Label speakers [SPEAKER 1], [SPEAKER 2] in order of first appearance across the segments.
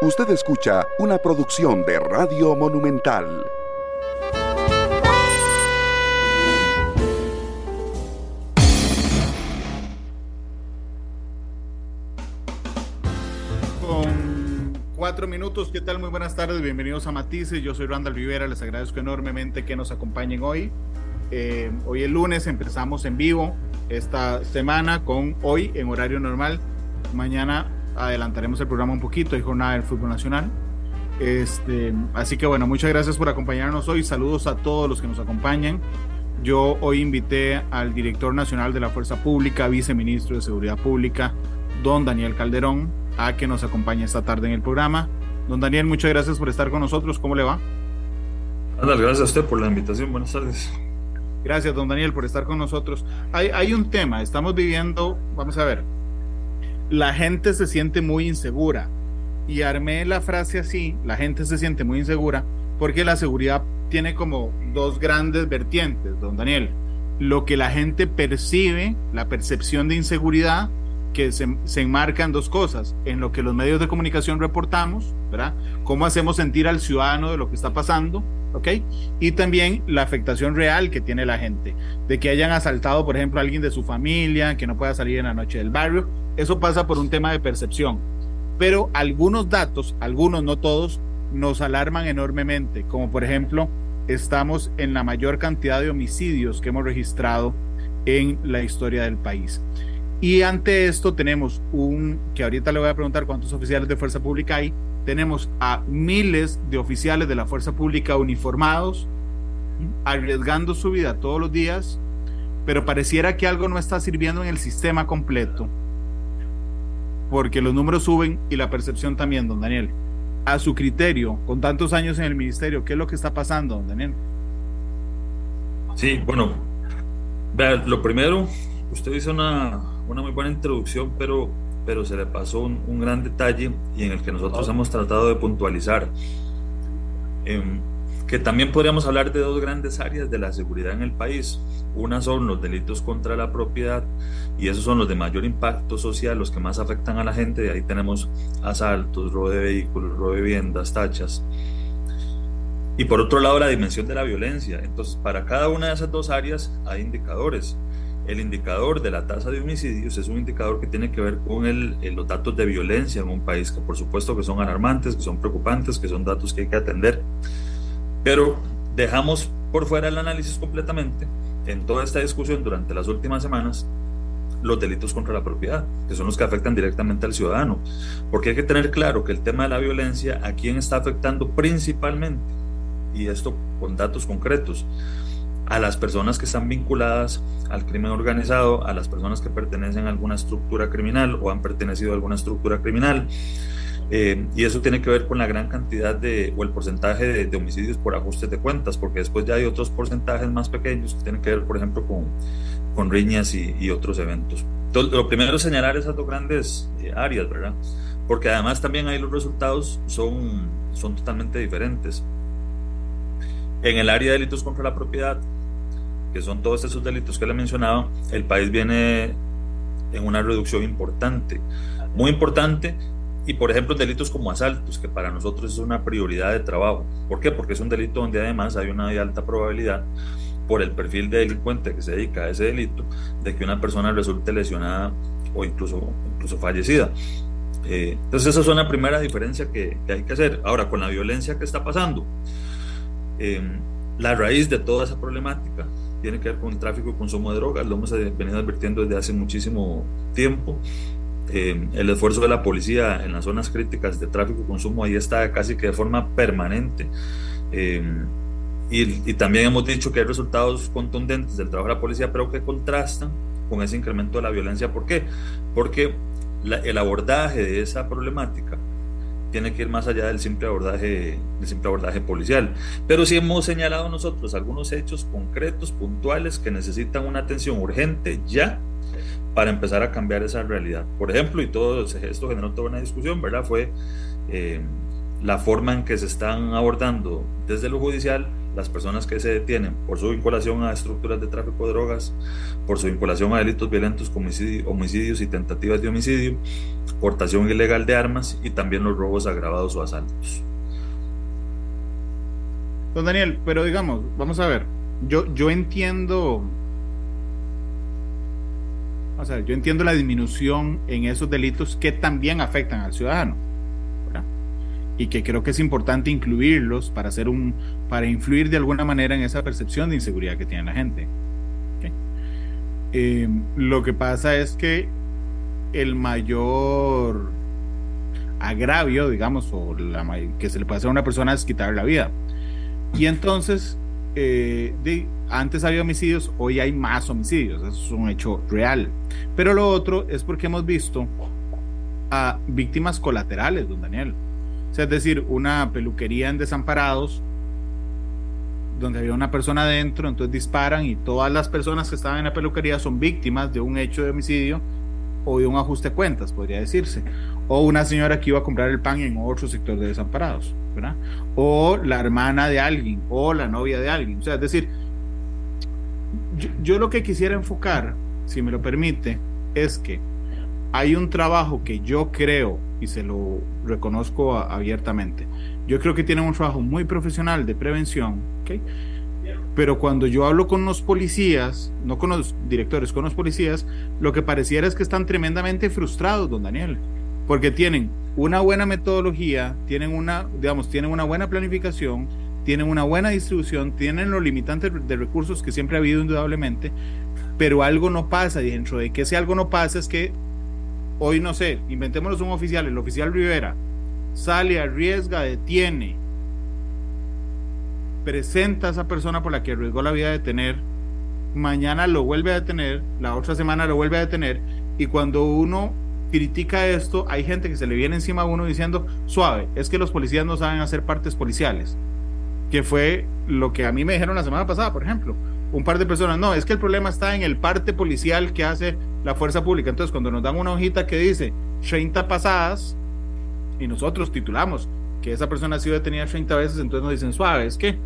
[SPEAKER 1] Usted escucha una producción de Radio Monumental.
[SPEAKER 2] Con cuatro minutos, ¿qué tal? Muy buenas tardes, bienvenidos a Matices. Yo soy Randall Rivera, les agradezco enormemente que nos acompañen hoy. Eh, hoy el lunes empezamos en vivo esta semana con hoy en horario normal. Mañana adelantaremos el programa un poquito, hay jornada del fútbol nacional. Este, así que bueno, muchas gracias por acompañarnos hoy. Saludos a todos los que nos acompañan. Yo hoy invité al director nacional de la Fuerza Pública, viceministro de Seguridad Pública, don Daniel Calderón, a que nos acompañe esta tarde en el programa. Don Daniel, muchas gracias por estar con nosotros. ¿Cómo le va?
[SPEAKER 3] gracias a usted por la invitación. Buenas tardes.
[SPEAKER 2] Gracias, don Daniel, por estar con nosotros. Hay, hay un tema, estamos viviendo, vamos a ver, la gente se siente muy insegura. Y armé la frase así, la gente se siente muy insegura, porque la seguridad tiene como dos grandes vertientes, don Daniel. Lo que la gente percibe, la percepción de inseguridad, que se, se enmarca en dos cosas, en lo que los medios de comunicación reportamos, ¿verdad? Cómo hacemos sentir al ciudadano de lo que está pasando, ¿ok? Y también la afectación real que tiene la gente, de que hayan asaltado, por ejemplo, a alguien de su familia, que no pueda salir en la noche del barrio, eso pasa por un tema de percepción. Pero algunos datos, algunos, no todos, nos alarman enormemente, como por ejemplo, estamos en la mayor cantidad de homicidios que hemos registrado en la historia del país. Y ante esto tenemos un, que ahorita le voy a preguntar cuántos oficiales de fuerza pública hay, tenemos a miles de oficiales de la fuerza pública uniformados, arriesgando su vida todos los días, pero pareciera que algo no está sirviendo en el sistema completo, porque los números suben y la percepción también, don Daniel. A su criterio, con tantos años en el ministerio, ¿qué es lo que está pasando, don Daniel?
[SPEAKER 3] Sí, bueno, lo primero, usted hizo una, una muy buena introducción, pero, pero se le pasó un, un gran detalle y en el que nosotros hemos tratado de puntualizar. Eh, que también podríamos hablar de dos grandes áreas de la seguridad en el país. Una son los delitos contra la propiedad y esos son los de mayor impacto social, los que más afectan a la gente. De ahí tenemos asaltos, robo de vehículos, robo de viviendas, tachas. Y por otro lado, la dimensión de la violencia. Entonces, para cada una de esas dos áreas hay indicadores. El indicador de la tasa de homicidios es un indicador que tiene que ver con el, los datos de violencia en un país, que por supuesto que son alarmantes, que son preocupantes, que son datos que hay que atender. Pero dejamos por fuera el análisis completamente en toda esta discusión durante las últimas semanas los delitos contra la propiedad, que son los que afectan directamente al ciudadano. Porque hay que tener claro que el tema de la violencia, ¿a quién está afectando principalmente? Y esto con datos concretos. A las personas que están vinculadas al crimen organizado, a las personas que pertenecen a alguna estructura criminal o han pertenecido a alguna estructura criminal, eh, y eso tiene que ver con la gran cantidad de, o el porcentaje de, de, homicidios por ajustes de cuentas, porque después ya hay otros porcentajes más pequeños que tienen que ver, por ejemplo, con, con riñas y, y, otros eventos. Entonces, lo primero es señalar esas dos grandes eh, áreas, ¿verdad? Porque además también ahí los resultados son, son totalmente diferentes. En el área de delitos contra la propiedad, que son todos esos delitos que le he mencionado, el país viene en una reducción importante, muy importante, y por ejemplo delitos como asaltos, que para nosotros es una prioridad de trabajo. ¿Por qué? Porque es un delito donde además hay una alta probabilidad por el perfil de delincuente que se dedica a ese delito, de que una persona resulte lesionada o incluso, incluso fallecida. Eh, entonces esa es una primera diferencia que, que, hay que hacer. Ahora, con la violencia que está pasando, eh, la raíz de toda esa problemática tiene que ver con el tráfico y consumo de drogas, lo hemos venido advirtiendo desde hace muchísimo tiempo. Eh, el esfuerzo de la policía en las zonas críticas de tráfico y consumo ahí está casi que de forma permanente. Eh, y, y, también hemos dicho que hay resultados contundentes del trabajo de la policía, pero que contrastan con ese incremento de la violencia. ¿Por qué? Porque la, el abordaje de esa problemática tiene que ir más allá del simple abordaje, del simple abordaje policial. Pero sí hemos señalado nosotros algunos hechos concretos, puntuales, que necesitan una atención urgente ya para empezar a cambiar esa realidad. Por ejemplo, y todo esto generó toda una discusión, ¿verdad? Fue eh, la forma en que se están abordando desde lo judicial las personas que se detienen por su vinculación a estructuras de tráfico de drogas, por su vinculación a delitos violentos como homicidios y tentativas de homicidio, portación ilegal de armas y también los robos agravados o asaltos.
[SPEAKER 2] Don Daniel, pero digamos, vamos a ver, yo, yo entiendo, o sea, yo entiendo la disminución en esos delitos que también afectan al ciudadano, y que creo que es importante incluirlos para hacer un, para influir de alguna manera en esa percepción de inseguridad que tiene la gente. Eh, lo que pasa es que el mayor agravio, digamos, o la, que se le puede hacer a una persona es quitar la vida. Y entonces, eh, de, antes había homicidios, hoy hay más homicidios, eso es un hecho real. Pero lo otro es porque hemos visto a víctimas colaterales, don Daniel. O sea, es decir, una peluquería en desamparados, donde había una persona adentro, entonces disparan y todas las personas que estaban en la peluquería son víctimas de un hecho de homicidio o de un ajuste de cuentas, podría decirse. O una señora que iba a comprar el pan en otro sector de desamparados, ¿verdad? O la hermana de alguien, o la novia de alguien. O sea, es decir, yo, lo que quisiera enfocar, si me lo permite, es que hay un trabajo que yo creo, y se lo reconozco abiertamente, yo creo que tienen un trabajo muy profesional de prevención, ¿ok? Pero cuando yo hablo con los policías, no con los directores, con los policías, lo que pareciera es que están tremendamente frustrados, don Daniel, porque tienen una buena metodología, tienen una, digamos, tienen una buena planificación, tienen una buena distribución, tienen los limitantes de recursos que siempre ha habido indudablemente, pero algo no pasa. Y dentro de que ese algo no pasa es que hoy no sé, inventémonos un oficial, el oficial Rivera sale, arriesga, detiene, presenta a esa persona por la que arriesgó la vida de detener, mañana lo vuelve a detener, la otra semana lo vuelve a detener, y cuando uno critica esto, hay gente que se le viene encima a uno diciendo, suave, es que los policías no saben hacer partes policiales, que fue lo que a mí me dijeron la semana pasada, por ejemplo. Un par de personas, no, es que el problema está en el parte policial que hace la fuerza pública. Entonces, cuando nos dan una hojita que dice 30 pasadas y nosotros titulamos que esa persona ha sido detenida 30 veces, entonces nos dicen, suave, es que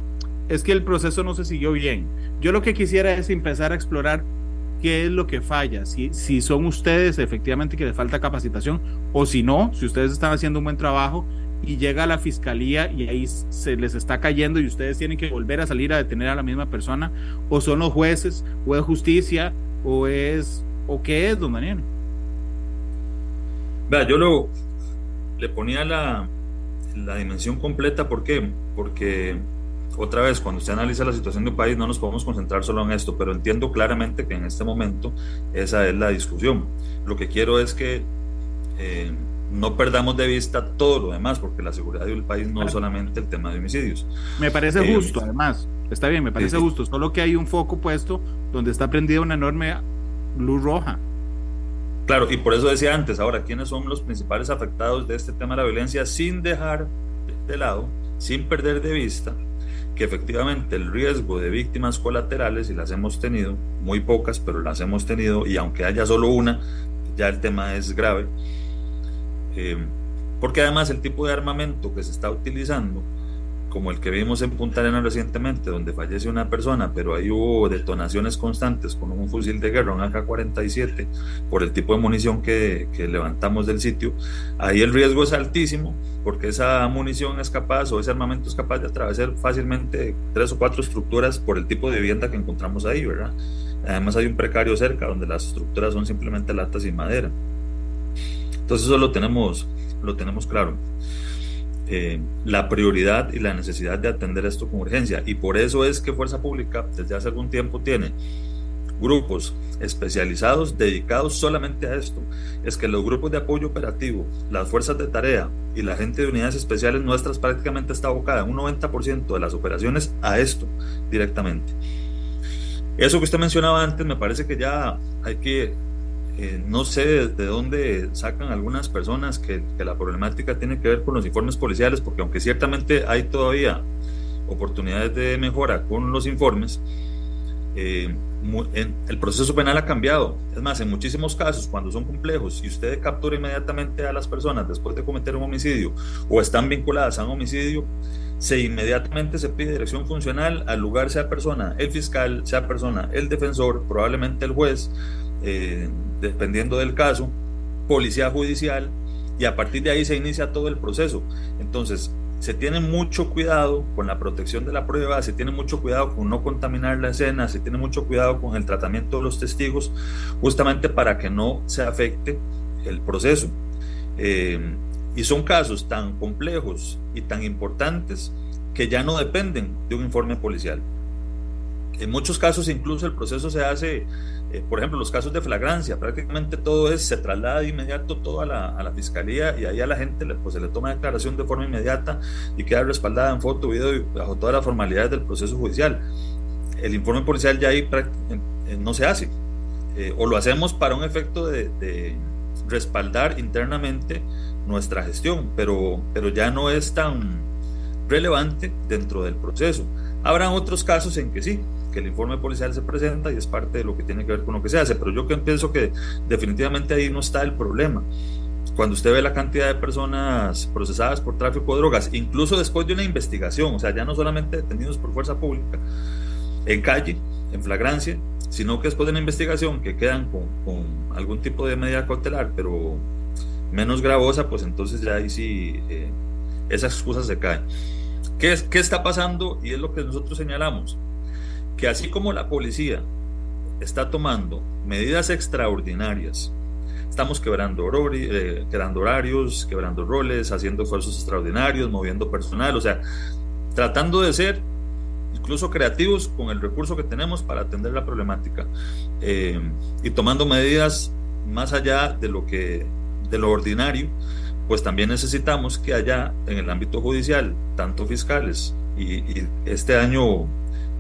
[SPEAKER 2] es que el proceso no se siguió bien. Yo lo que quisiera es empezar a explorar qué es lo que falla, si, si son ustedes efectivamente que les falta capacitación o si no, si ustedes están haciendo un buen trabajo y llega a la fiscalía y ahí se les está cayendo y ustedes tienen que volver a salir a detener a la misma persona o son los jueces o es justicia o es o qué es, don Daniel.
[SPEAKER 3] Vea, yo lo le ponía la, la dimensión completa, ¿por qué? Porque otra vez, cuando usted analiza la situación de un país, no nos podemos concentrar solo en esto, pero entiendo claramente que en este momento esa es la discusión. Lo que quiero es que eh, no perdamos de vista todo lo demás, porque la seguridad del país no es solamente el tema de homicidios.
[SPEAKER 2] Me parece eh, justo, además, está bien, me parece justo, solo que hay un foco puesto donde está prendida una enorme luz roja.
[SPEAKER 3] Claro, y por eso decía antes, ahora, ¿quiénes son los principales afectados de este tema de la violencia sin dejar de lado, sin perder de vista que efectivamente el riesgo de víctimas colaterales, y las hemos tenido, muy pocas, pero las hemos tenido, y aunque haya solo una, ya el tema es grave, eh, porque además el tipo de armamento que se está utilizando como el que vimos en Punta Arenas recientemente, donde fallece una persona, pero ahí hubo detonaciones constantes con un fusil de guerra, un AK-47, por el tipo de munición que, que, levantamos del sitio, ahí el riesgo es altísimo, porque esa munición es capaz o ese armamento es capaz de atravesar fácilmente tres o cuatro estructuras por el tipo de vivienda que encontramos ahí, ¿verdad? Además hay un precario cerca, donde las estructuras son simplemente latas y madera. Entonces eso lo tenemos, lo tenemos claro. Eh, la prioridad y la necesidad de atender esto con urgencia. Y por eso es que Fuerza Pública desde hace algún tiempo tiene grupos especializados dedicados solamente a esto. Es que los grupos de apoyo operativo, las fuerzas de tarea y la gente de unidades especiales nuestras prácticamente está abocada un 90% de las operaciones a esto directamente. Eso que usted mencionaba antes me parece que ya hay que eh, no sé de dónde sacan algunas personas que, la problemática tiene que ver con los informes policiales, porque aunque ciertamente hay todavía oportunidades de mejora con los informes, eh, el proceso penal ha cambiado. Es más, en muchísimos casos, cuando son complejos y usted captura inmediatamente a las personas después de cometer un homicidio o están vinculadas a un homicidio, se inmediatamente se pide dirección funcional al lugar, sea persona el fiscal, sea persona el defensor, probablemente el juez, eh, dependiendo del caso, policía judicial y a partir de ahí se inicia todo el proceso. Entonces, se tiene mucho cuidado con la protección de la prueba, se tiene mucho cuidado con no contaminar la escena, se tiene mucho cuidado con el tratamiento de los testigos, justamente para que no se afecte el proceso. Eh, y son casos tan complejos y tan importantes que ya no dependen de un informe policial. En muchos casos incluso el proceso se hace, eh, por ejemplo, los casos de flagrancia, prácticamente todo es, se traslada de inmediato todo a la, a la fiscalía y ahí a la gente le, pues, se le toma declaración de forma inmediata y queda respaldada en foto, video y bajo todas las formalidades del proceso judicial. El informe policial ya ahí no se hace, eh, o lo hacemos para un efecto de, de respaldar internamente nuestra gestión, pero, pero ya no es tan relevante dentro del proceso. Habrán otros casos en que sí, que el informe policial se presenta y es parte de lo que tiene que ver con lo que se hace, pero yo pienso que definitivamente ahí no está el problema. Cuando usted ve la cantidad de personas procesadas por tráfico de drogas, incluso después de una investigación, o sea, ya no solamente detenidos por fuerza pública, en calle, en flagrancia, sino que después de una investigación que quedan con, con algún tipo de medida cautelar, pero menos gravosa, pues entonces ya ahí sí eh, esas excusas se caen. ¿Qué, ¿Qué está pasando? Y es lo que nosotros señalamos que así como la policía está tomando medidas extraordinarias, estamos quebrando, eh, quebrando horarios, quebrando roles, haciendo esfuerzos extraordinarios, moviendo personal, o sea, tratando de ser incluso creativos con el recurso que tenemos para atender la problemática eh, y tomando medidas más allá de lo que de lo ordinario, pues también necesitamos que haya en el ámbito judicial tanto fiscales y este año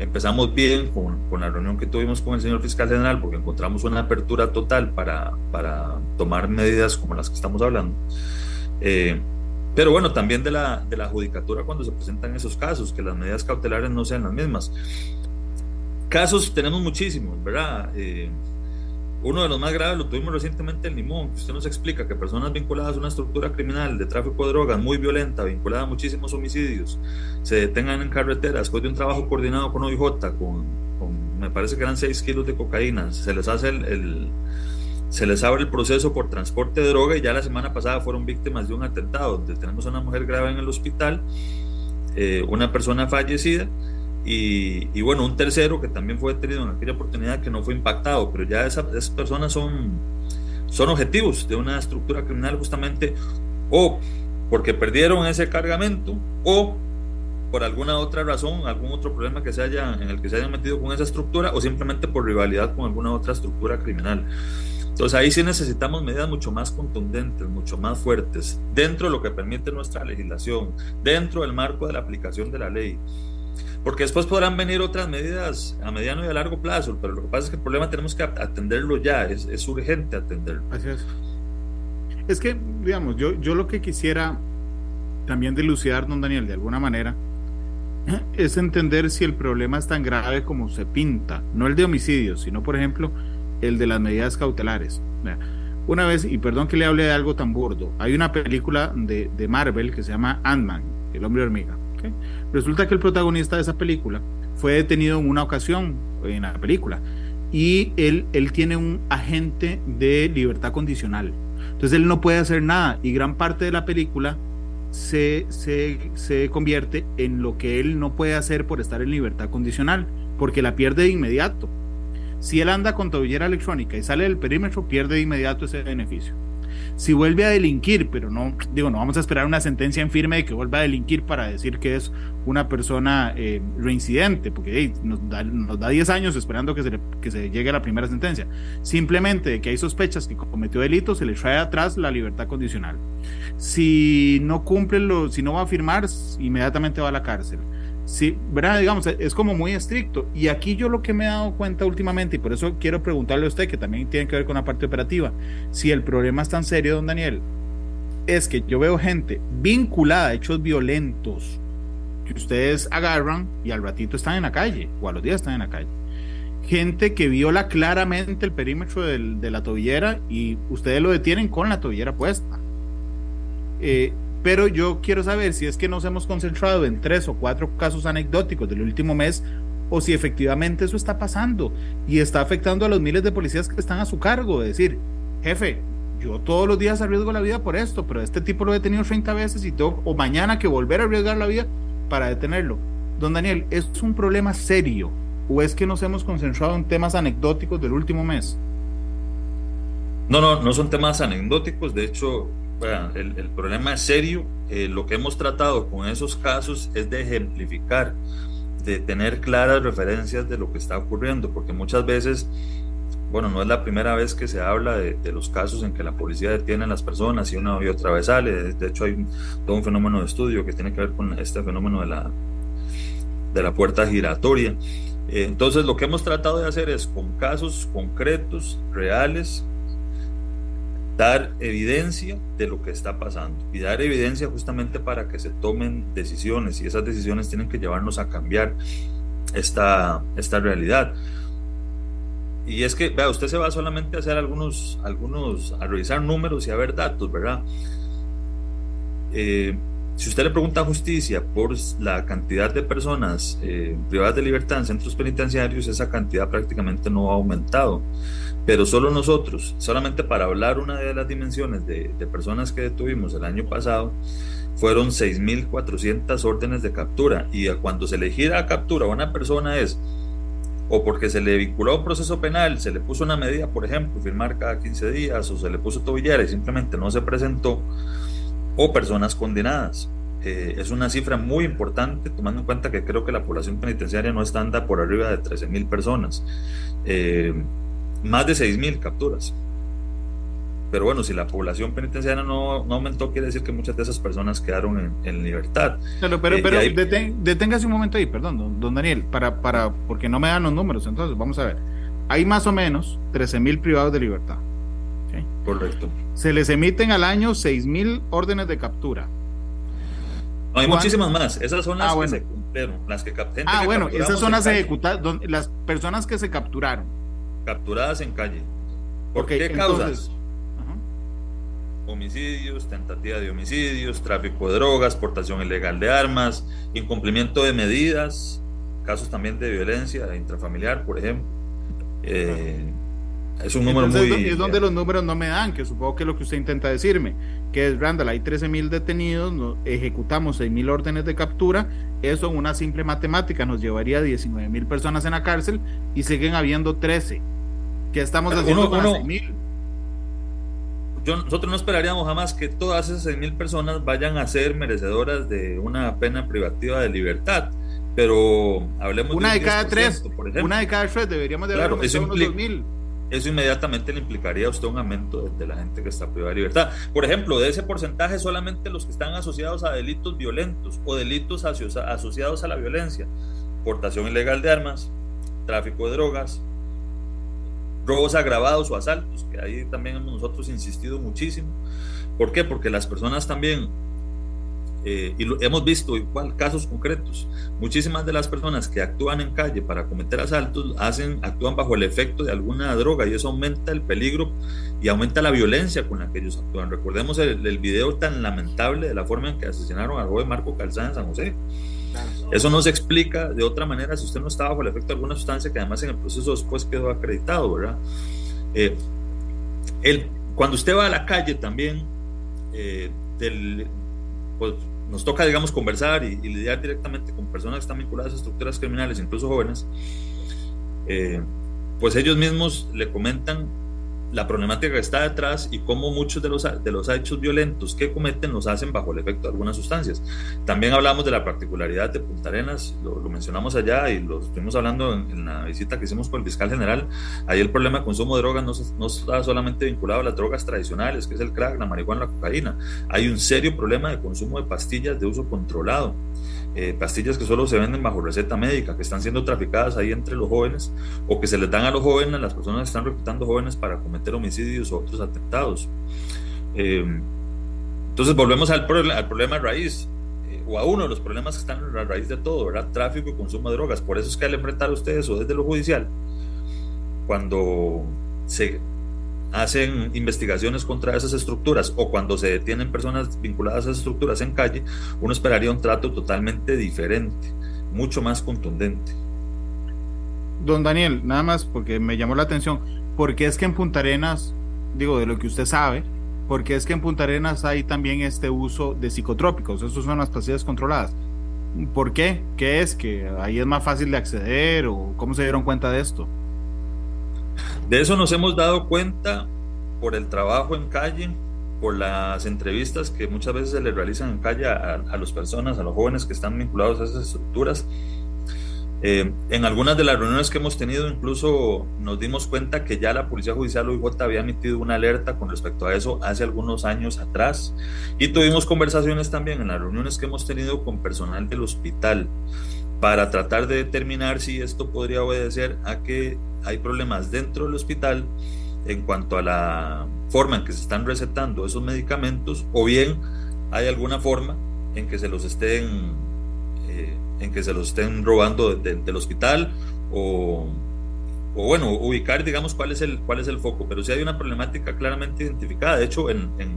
[SPEAKER 3] empezamos bien con, con, la reunión que tuvimos con el señor fiscal general, porque encontramos una apertura total para, para tomar medidas como las que estamos hablando. Eh, pero bueno, también de la, de la judicatura cuando se presentan esos casos, que las medidas cautelares no sean las mismas. Casos tenemos muchísimos, ¿verdad? Eh, uno de los más graves lo tuvimos recientemente en Limón, que usted nos explica que personas vinculadas a una estructura criminal de tráfico de drogas muy violenta, vinculada a muchísimos homicidios, se detengan en carretera después de un trabajo coordinado con OIJ, con, con me parece que eran 6 kilos de cocaína, se les hace el, se les abre el proceso por transporte de droga y ya la semana pasada fueron víctimas de un atentado, donde tenemos a una mujer grave en el hospital, eh, una persona fallecida y, bueno, un tercero que también fue detenido en aquella oportunidad que no fue impactado, pero ya esas, personas son, son objetivos de una estructura criminal justamente o porque perdieron ese cargamento o por alguna otra razón, algún otro problema que se haya, en el que se hayan metido con esa estructura o simplemente por rivalidad con alguna otra estructura criminal. Entonces ahí sí necesitamos medidas mucho más contundentes, mucho más fuertes, dentro de lo que permite nuestra legislación, dentro del marco de la aplicación de la ley porque después podrán venir otras medidas a mediano y a largo plazo, pero lo que pasa es que el problema tenemos que atenderlo ya, es, urgente atenderlo.
[SPEAKER 2] Así es. Es que, digamos, yo, yo lo que quisiera también dilucidar, don Daniel, de alguna manera, es entender si el problema es tan grave como se pinta, no el de homicidios, sino, por ejemplo, el de las medidas cautelares. Una vez, y perdón que le hable de algo tan burdo, hay una película de, de Marvel que se llama Ant-Man, el hombre hormiga. Resulta que el protagonista de esa película fue detenido en una ocasión en la película y él, él tiene un agente de libertad condicional. Entonces él no puede hacer nada y gran parte de la película se, se, se convierte en lo que él no puede hacer por estar en libertad condicional, porque la pierde de inmediato. Si él anda con tobillera electrónica y sale del perímetro, pierde de inmediato ese beneficio si vuelve a delinquir, pero no, digo, no vamos a esperar una sentencia en firme de que vuelva a delinquir para decir que es una persona eh, reincidente, porque nos, da, nos, da, 10 años esperando que se, que se llegue a la primera sentencia. Simplemente de que hay sospechas que cometió delito, se le trae atrás la libertad condicional. Si no cumple lo, si no va a firmar, inmediatamente va a la cárcel. Sí, ¿verdad? Digamos, es como muy estricto. Y aquí yo lo que me he dado cuenta últimamente, y por eso quiero preguntarle a usted, que también tiene que ver con la parte operativa, si el problema es tan serio, don Daniel, es que yo veo gente vinculada a hechos violentos que ustedes agarran y al ratito están en la calle, o a los días están en la calle. Gente que viola claramente el perímetro de la tobillera y ustedes lo detienen con la tobillera puesta. Eh, pero yo quiero saber si es que nos hemos concentrado en tres o cuatro casos anecdóticos del último mes o si efectivamente eso está pasando y está afectando a los miles de policías que están a su cargo. Es decir, jefe, yo todos los días arriesgo la vida por esto, pero este tipo lo he detenido 30 veces y tengo, o mañana que volver a arriesgar la vida para detenerlo. Don Daniel, ¿es un problema serio o es que nos hemos concentrado en temas anecdóticos del último mes?
[SPEAKER 3] No, no, no son temas anecdóticos, de hecho, el, el, problema es serio. Eh, lo que hemos tratado con esos casos es de ejemplificar, de tener claras referencias de lo que está ocurriendo, porque muchas veces bueno, no es la primera vez que se habla de, los casos en que la policía detiene a las personas y una y otra vez sale. De hecho, hay todo un fenómeno de estudio que tiene que ver con este fenómeno de la, de la puerta giratoria. Eh, entonces, lo que hemos tratado de hacer es, con casos concretos, reales, dar evidencia de lo que está pasando y dar evidencia justamente para que se tomen decisiones y esas decisiones tienen que llevarnos a cambiar esta, esta realidad. Y es que, vea, usted se va solamente a hacer algunos, algunos, a revisar números y a ver datos, ¿verdad? Eh, si usted le pregunta a justicia por la cantidad de personas eh, privadas de libertad en centros penitenciarios, esa cantidad prácticamente no ha aumentado. Pero solo nosotros, solamente para hablar una de las dimensiones de, personas que detuvimos el año pasado, fueron 6.400 órdenes de captura. Y cuando se le gira a captura a una persona es o porque se le vinculó a un proceso penal, se le puso una medida, por ejemplo, firmar cada 15 días, o se le puso tobillera y simplemente no se presentó, o personas condenadas. Eh, es una cifra muy importante, tomando en cuenta que creo que la población penitenciaria no está anda por arriba de 13 mil personas, eh, más de 6 mil capturas. Pero bueno, si la población penitenciaria no, no aumentó, quiere decir que muchas de esas personas quedaron en, libertad.
[SPEAKER 2] Pero, pero, eh, pero deténgase un momento ahí, perdón, don, Daniel, para, para, porque no me dan los números. Entonces, vamos a ver. Hay más o menos 13 mil privados de libertad.
[SPEAKER 3] Correcto.
[SPEAKER 2] Se les emiten al año 6 mil órdenes de captura.
[SPEAKER 3] hay muchísimas más. Esas son las ah, que se cumplieron. Las que
[SPEAKER 2] Ah, bueno, esas son las ejecutadas, las personas que se capturaron.
[SPEAKER 3] Capturadas en calle. ¿Por qué causas? homicidios, tentativa de homicidios, tráfico de drogas, portación ilegal de armas, incumplimiento de medidas, casos también de violencia intrafamiliar, por ejemplo. Eh, es un número muy...
[SPEAKER 2] Es donde los números no me dan, que supongo que es lo que usted intenta decirme, que es, Randall, hay 13 mil detenidos, ejecutamos 6 mil órdenes de captura, eso en una simple matemática nos llevaría a 19 mil personas en la cárcel y siguen habiendo 13. ¿Qué estamos haciendo con 6 mil?
[SPEAKER 3] nosotros no esperaríamos jamás que todas esas 6.000 personas vayan a ser merecedoras de una pena privativa de libertad. Pero hablemos
[SPEAKER 2] una de, cada tres, por ejemplo. Una de cada tres deberíamos de
[SPEAKER 3] claro, eso, unos eso inmediatamente le implicaría a usted un aumento de, la gente que está privada de libertad. Por ejemplo, de ese porcentaje solamente los que están asociados a delitos violentos o delitos asociados a la violencia, portación ilegal de armas, tráfico de drogas, robos agravados o asaltos, que ahí también hemos nosotros insistido muchísimo. ¿Por qué? Porque las personas también, eh, y lo, hemos visto igual casos concretos, muchísimas de las personas que actúan en calle para cometer asaltos hacen, actúan bajo el efecto de alguna droga y eso aumenta el peligro y aumenta la violencia con la que ellos actúan. Recordemos el, el video tan lamentable de la forma en que asesinaron al joven Marco Calzada en San José eso no se explica de otra manera si usted no está bajo el efecto de alguna sustancia que además en el proceso después quedó acreditado, ¿verdad? Eh, cuando usted va a la calle también, eh, pues, nos toca, digamos, conversar y, lidiar directamente con personas que están vinculadas a estructuras criminales, incluso jóvenes, eh, pues ellos mismos le comentan la problemática que está detrás y cómo muchos de los, de los hechos violentos que cometen los hacen bajo el efecto de algunas sustancias. También hablamos de la particularidad de Punta Arenas, lo, mencionamos allá y lo estuvimos hablando en, la visita que hicimos con el fiscal general. Ahí el problema de consumo de drogas no, no está solamente vinculado a las drogas tradicionales, que es el crack, la marihuana, la cocaína. Hay un serio problema de consumo de pastillas de uso controlado. Eh, pastillas que solo se venden bajo receta médica, que están siendo traficadas ahí entre los jóvenes o que se les dan a los jóvenes, las personas que están reclutando jóvenes para cometer homicidios o otros atentados. Eh, entonces volvemos al, al problema raíz, eh, o a uno de los problemas que están en la raíz de todo, ¿verdad? Tráfico y consumo de drogas. Por eso es que al enfrentar a ustedes o desde lo judicial, cuando se hacen investigaciones contra esas estructuras o cuando se detienen personas vinculadas a esas estructuras en calle, uno esperaría un trato totalmente diferente, mucho más contundente.
[SPEAKER 2] Don Daniel, nada más porque me llamó la atención, porque es que en Punta Arenas digo, de lo que usted sabe, porque es que en Punta Arenas hay también este uso de psicotrópicos, esos son las pastillas controladas. ¿Por qué? ¿Qué es? ¿Que ahí es más fácil de acceder o cómo se dieron cuenta de esto?
[SPEAKER 3] De eso nos hemos dado cuenta por el trabajo en calle, por las entrevistas que muchas veces se le realizan en calle a, a las personas, a los jóvenes que están vinculados a esas estructuras eh, en algunas de las reuniones que hemos tenido, incluso nos dimos cuenta que ya la Policía Judicial OIJ había emitido una alerta con respecto a eso hace algunos años atrás. Y tuvimos conversaciones también en las reuniones que hemos tenido con personal del hospital para tratar de determinar si esto podría obedecer a que hay problemas dentro del hospital en cuanto a la forma en que se están recetando esos medicamentos o bien hay alguna forma en que se los estén en que se los estén robando del hospital o, bueno, ubicar, digamos, cuál es, el, cuál es el foco. Pero sí hay una problemática claramente identificada. De hecho, en, en,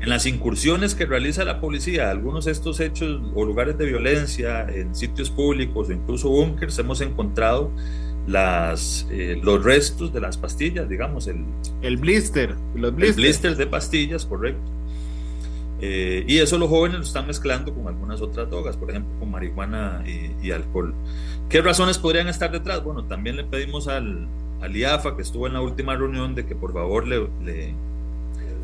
[SPEAKER 3] en las incursiones que realiza la policía, algunos de estos hechos o lugares de violencia en sitios públicos o incluso búnkers, hemos encontrado las, eh, los restos de las pastillas, digamos, el,
[SPEAKER 2] el blister,
[SPEAKER 3] los blisters. El blister de pastillas, correcto. Eh, y eso los jóvenes lo están mezclando con algunas otras drogas, por ejemplo, con marihuana y, alcohol. ¿Qué razones podrían estar detrás? Bueno, también le pedimos al, al IAFA, que estuvo en la última reunión, de que por favor le, le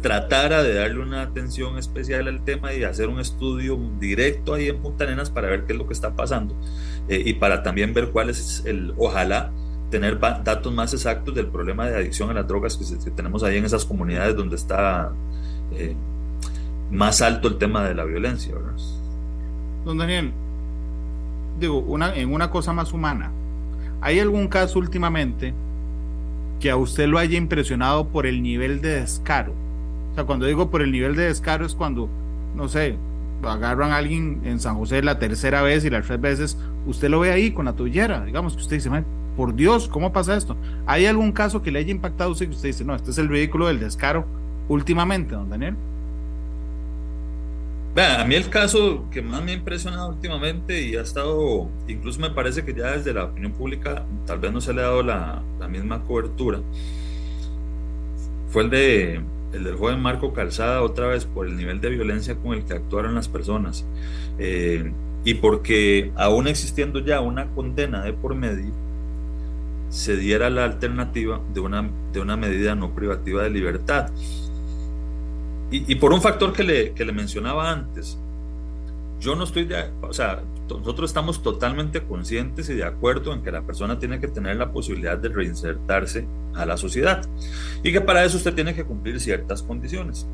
[SPEAKER 3] tratara de darle una atención especial al tema y hacer un estudio directo ahí en Punta Arenas para ver qué es lo que está pasando eh, y para también ver cuál es el, ojalá, tener datos más exactos del problema de adicción a las drogas que, tenemos ahí en esas comunidades donde está eh, más alto el tema de la violencia.
[SPEAKER 2] Don Daniel, digo, una, en una cosa más humana, ¿hay algún caso últimamente que a usted lo haya impresionado por el nivel de descaro? O sea, cuando digo por el nivel de descaro es cuando, no sé, agarran a alguien en San José la tercera vez y las tres veces, usted lo ve ahí con la tobillera, digamos que usted dice, por Dios, ¿cómo pasa esto? ¿Hay algún caso que le haya impactado a usted que usted dice, no, este es el vehículo del descaro últimamente, don Daniel?
[SPEAKER 3] a mí el caso que más me ha impresionado últimamente y ha estado, incluso me parece que ya desde la opinión pública tal vez no se le ha dado la misma cobertura, fue el, de, el del joven Marco Calzada, otra vez por el nivel de violencia con el que actuaron las personas eh, y porque aún existiendo ya una condena de por medio, se diera la alternativa de una, de una medida no privativa de libertad. Y, por un factor que le, que le mencionaba antes, yo no estoy de, o sea, nosotros estamos totalmente conscientes y de acuerdo en que la persona tiene que tener la posibilidad de reinsertarse a la sociedad y que para eso usted tiene que cumplir ciertas condiciones.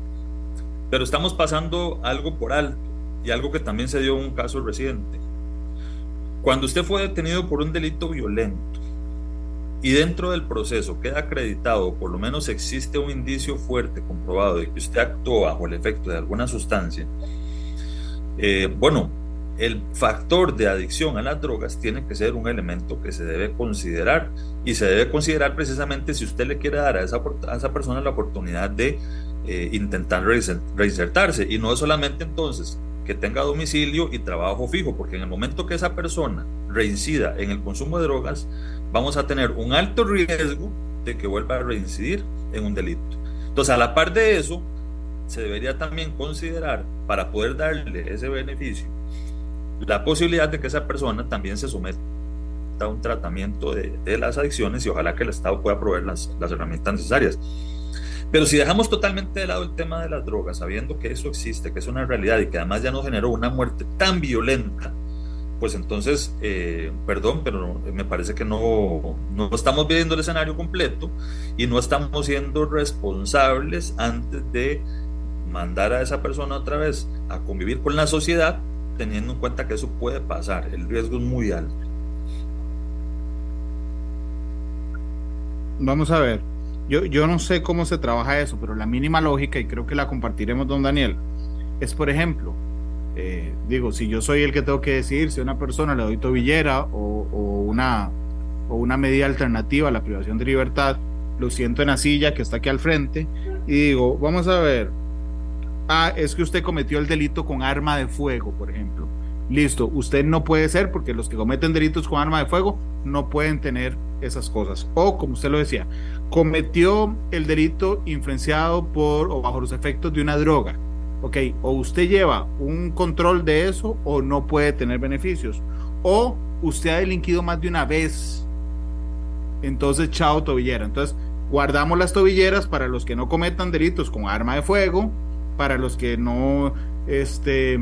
[SPEAKER 3] Pero estamos pasando algo por alto y algo que también se dio en un caso reciente. Cuando usted fue detenido por un delito violento, y dentro del proceso queda acreditado, por lo menos existe un indicio fuerte comprobado de que usted actuó bajo el efecto de alguna sustancia, eh, bueno, el factor de adicción a las drogas tiene que ser un elemento que se debe considerar y se debe considerar precisamente si usted le quiere dar a esa, a esa persona la oportunidad de eh, intentar reinsertarse y no solamente entonces que tenga domicilio y trabajo fijo, porque en el momento que esa persona reincida en el consumo de drogas, vamos a tener un alto riesgo de que vuelva a reincidir en un delito. Entonces, a la par de eso, se debería también considerar, para poder darle ese beneficio, la posibilidad de que esa persona también se someta a un tratamiento de, las adicciones y ojalá que el Estado pueda proveer las, herramientas necesarias. Pero si dejamos totalmente de lado el tema de las drogas, sabiendo que eso existe, que es una realidad y que además ya no generó una muerte tan violenta pues entonces, eh, perdón, pero me parece que no, no estamos viendo el escenario completo y no estamos siendo responsables antes de mandar a esa persona otra vez a convivir con la sociedad, teniendo en cuenta que eso puede pasar, el riesgo es muy alto.
[SPEAKER 2] Vamos a ver, yo, yo no sé cómo se trabaja eso, pero la mínima lógica, y creo que la compartiremos, don Daniel, es, por ejemplo, eh, digo, si yo soy el que tengo que decidir si a una persona le doy tobillera o, una, o una medida alternativa a la privación de libertad, lo siento en la silla que está aquí al frente y digo, vamos a ver, ah, es que usted cometió el delito con arma de fuego, por ejemplo. Listo, usted no puede ser porque los que cometen delitos con arma de fuego no pueden tener esas cosas. O como usted lo decía, cometió el delito influenciado por o bajo los efectos de una droga. Ok, o usted lleva un control de eso o no puede tener beneficios. O usted ha delinquido más de una vez. Entonces, chao tobillera. Entonces, guardamos las tobilleras para los que no cometan delitos con arma de fuego, para los que no este,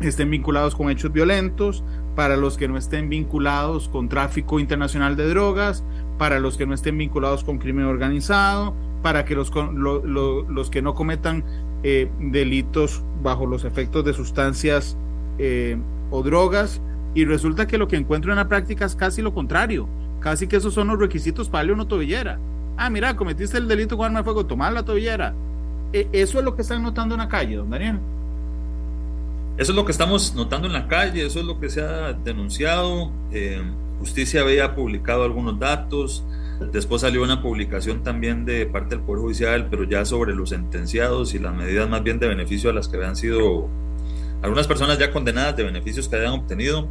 [SPEAKER 2] estén vinculados con hechos violentos, para los que no estén vinculados con tráfico internacional de drogas, para los que no estén vinculados con crimen organizado, para que los, los que no cometan eh, delitos bajo los efectos de sustancias eh, o drogas. Y resulta que lo que encuentro en la práctica es casi lo contrario. Casi que esos son los requisitos para darle una tobillera. Ah, mira, cometiste el delito con arma de fuego, tomar la tobillera. E, eso es lo que están notando en la calle, don Daniel.
[SPEAKER 3] Eso es lo que estamos notando en la calle, eso es lo que se ha denunciado. Eh, justicia había publicado algunos datos, después salió una publicación también de parte del Poder Judicial, pero ya sobre los sentenciados y las medidas más bien de beneficio a las que habían sido algunas personas ya condenadas de beneficios que habían obtenido.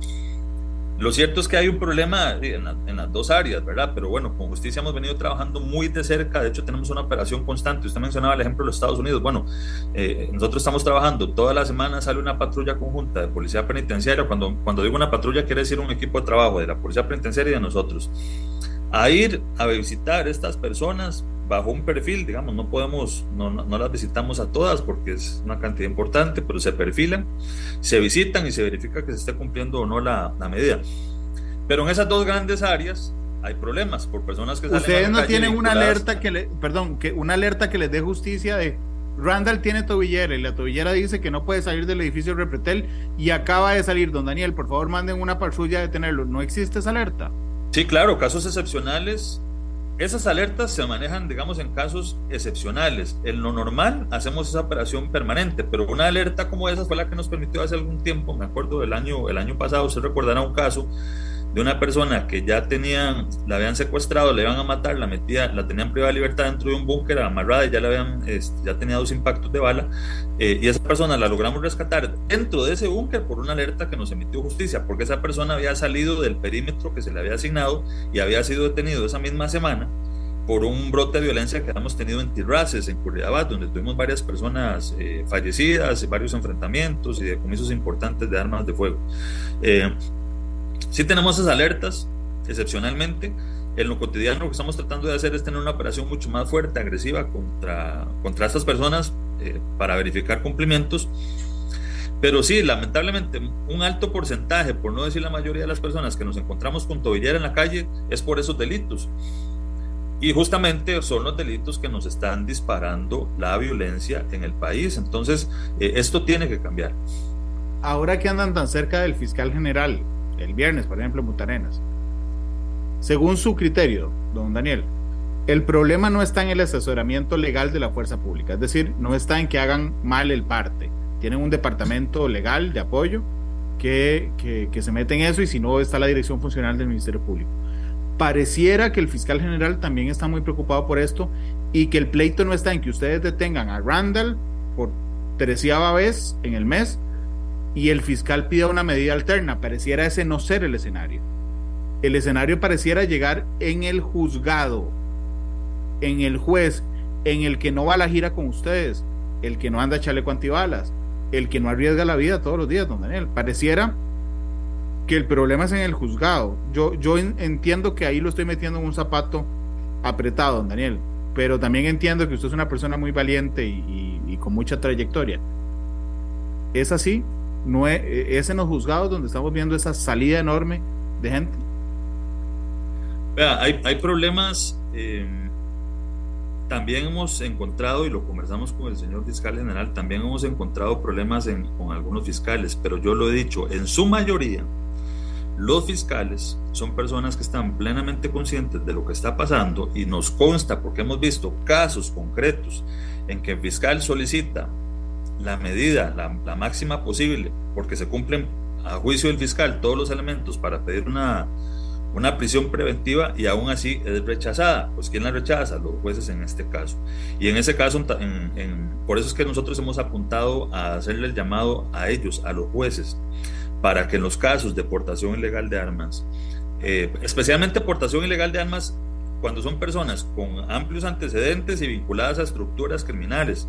[SPEAKER 3] Lo cierto es que hay un problema en, las dos áreas, ¿verdad? Pero bueno, con justicia hemos venido trabajando muy de cerca, de hecho tenemos una operación constante. Usted mencionaba el ejemplo de los Estados Unidos. Bueno, eh, nosotros estamos trabajando, toda la semana sale una patrulla conjunta de policía penitenciaria. Cuando, cuando digo una patrulla quiere decir un equipo de trabajo de la policía penitenciaria y de nosotros. A ir a visitar estas personas bajo un perfil, digamos, no podemos, no, no, las visitamos a todas porque es una cantidad importante, pero se perfilan, se visitan y se verifica que se esté cumpliendo o no la, la medida. Pero en esas dos grandes áreas hay problemas por personas que
[SPEAKER 2] Ustedes no tienen una alerta que le, perdón, que una alerta que les dé justicia de Randall tiene tobillera y la tobillera dice que no puede salir del edificio Repretel y acaba de salir. Don Daniel, por favor, manden una patrulla a detenerlo. ¿No existe esa alerta?
[SPEAKER 3] Sí, claro, casos excepcionales esas alertas se manejan, digamos, en casos excepcionales. En lo normal hacemos esa operación permanente, pero una alerta como esa fue la que nos permitió hace algún tiempo, me acuerdo del año, el año pasado, usted recordará un caso de una persona que ya tenían, la habían secuestrado, le iban a matar, la metía, la tenían privada de libertad dentro de un búnker amarrada y ya la habían, este, ya tenía dos impactos de bala, eh, y esa persona la logramos rescatar dentro de ese búnker por una alerta que nos emitió justicia, porque esa persona había salido del perímetro que se le había asignado y había sido detenido esa misma semana por un brote de violencia que hemos tenido en Tirraces, en Curridabat, donde tuvimos varias personas eh, fallecidas, varios enfrentamientos y decomisos importantes de armas de fuego. Eh, Sí tenemos esas alertas, excepcionalmente. En lo cotidiano lo que estamos tratando de hacer es tener una operación mucho más fuerte, agresiva contra, contra estas personas eh, para verificar cumplimientos. Pero sí, lamentablemente, un alto porcentaje, por no decir la mayoría de las personas que nos encontramos con tobillera en la calle, es por esos delitos. Y justamente son los delitos que nos están disparando la violencia en el país. Entonces, eh, esto tiene que cambiar.
[SPEAKER 2] Ahora que andan tan cerca del fiscal general, el viernes, por ejemplo, en Mutarenas. Según su criterio, don Daniel, el problema no está en el asesoramiento legal de la fuerza pública, es decir, no está en que hagan mal el parte. Tienen un departamento legal de apoyo que, que, se mete en eso y si no está la dirección funcional del Ministerio Público. Pareciera que el fiscal general también está muy preocupado por esto y que el pleito no está en que ustedes detengan a Randall por treceava vez en el mes y el fiscal pida una medida alterna. Pareciera ese no ser el escenario. El escenario pareciera llegar en el juzgado, en el juez, en el que no va a la gira con ustedes, el que no anda a chaleco antibalas, el que no arriesga la vida todos los días, don Daniel. Pareciera que el problema es en el juzgado. Yo, yo entiendo que ahí lo estoy metiendo en un zapato apretado, don Daniel, pero también entiendo que usted es una persona muy valiente y, y con mucha trayectoria. ¿Es así? No es, en los juzgados donde estamos viendo esa salida enorme de gente.
[SPEAKER 3] Vea, hay, hay problemas. Eh, también hemos encontrado, y lo conversamos con el señor fiscal general, también hemos encontrado problemas con algunos fiscales, pero yo lo he dicho, en su mayoría, los fiscales son personas que están plenamente conscientes de lo que está pasando y nos consta, porque hemos visto casos concretos en que el fiscal solicita la medida, la, máxima posible, porque se cumplen a juicio del fiscal todos los elementos para pedir una, una prisión preventiva y aún así es rechazada. Pues ¿quién la rechaza? Los jueces en este caso. Y en ese caso, por eso es que nosotros hemos apuntado a hacerle el llamado a ellos, a los jueces, para que en los casos de portación ilegal de armas, eh, especialmente portación ilegal de armas cuando son personas con amplios antecedentes y vinculadas a estructuras criminales,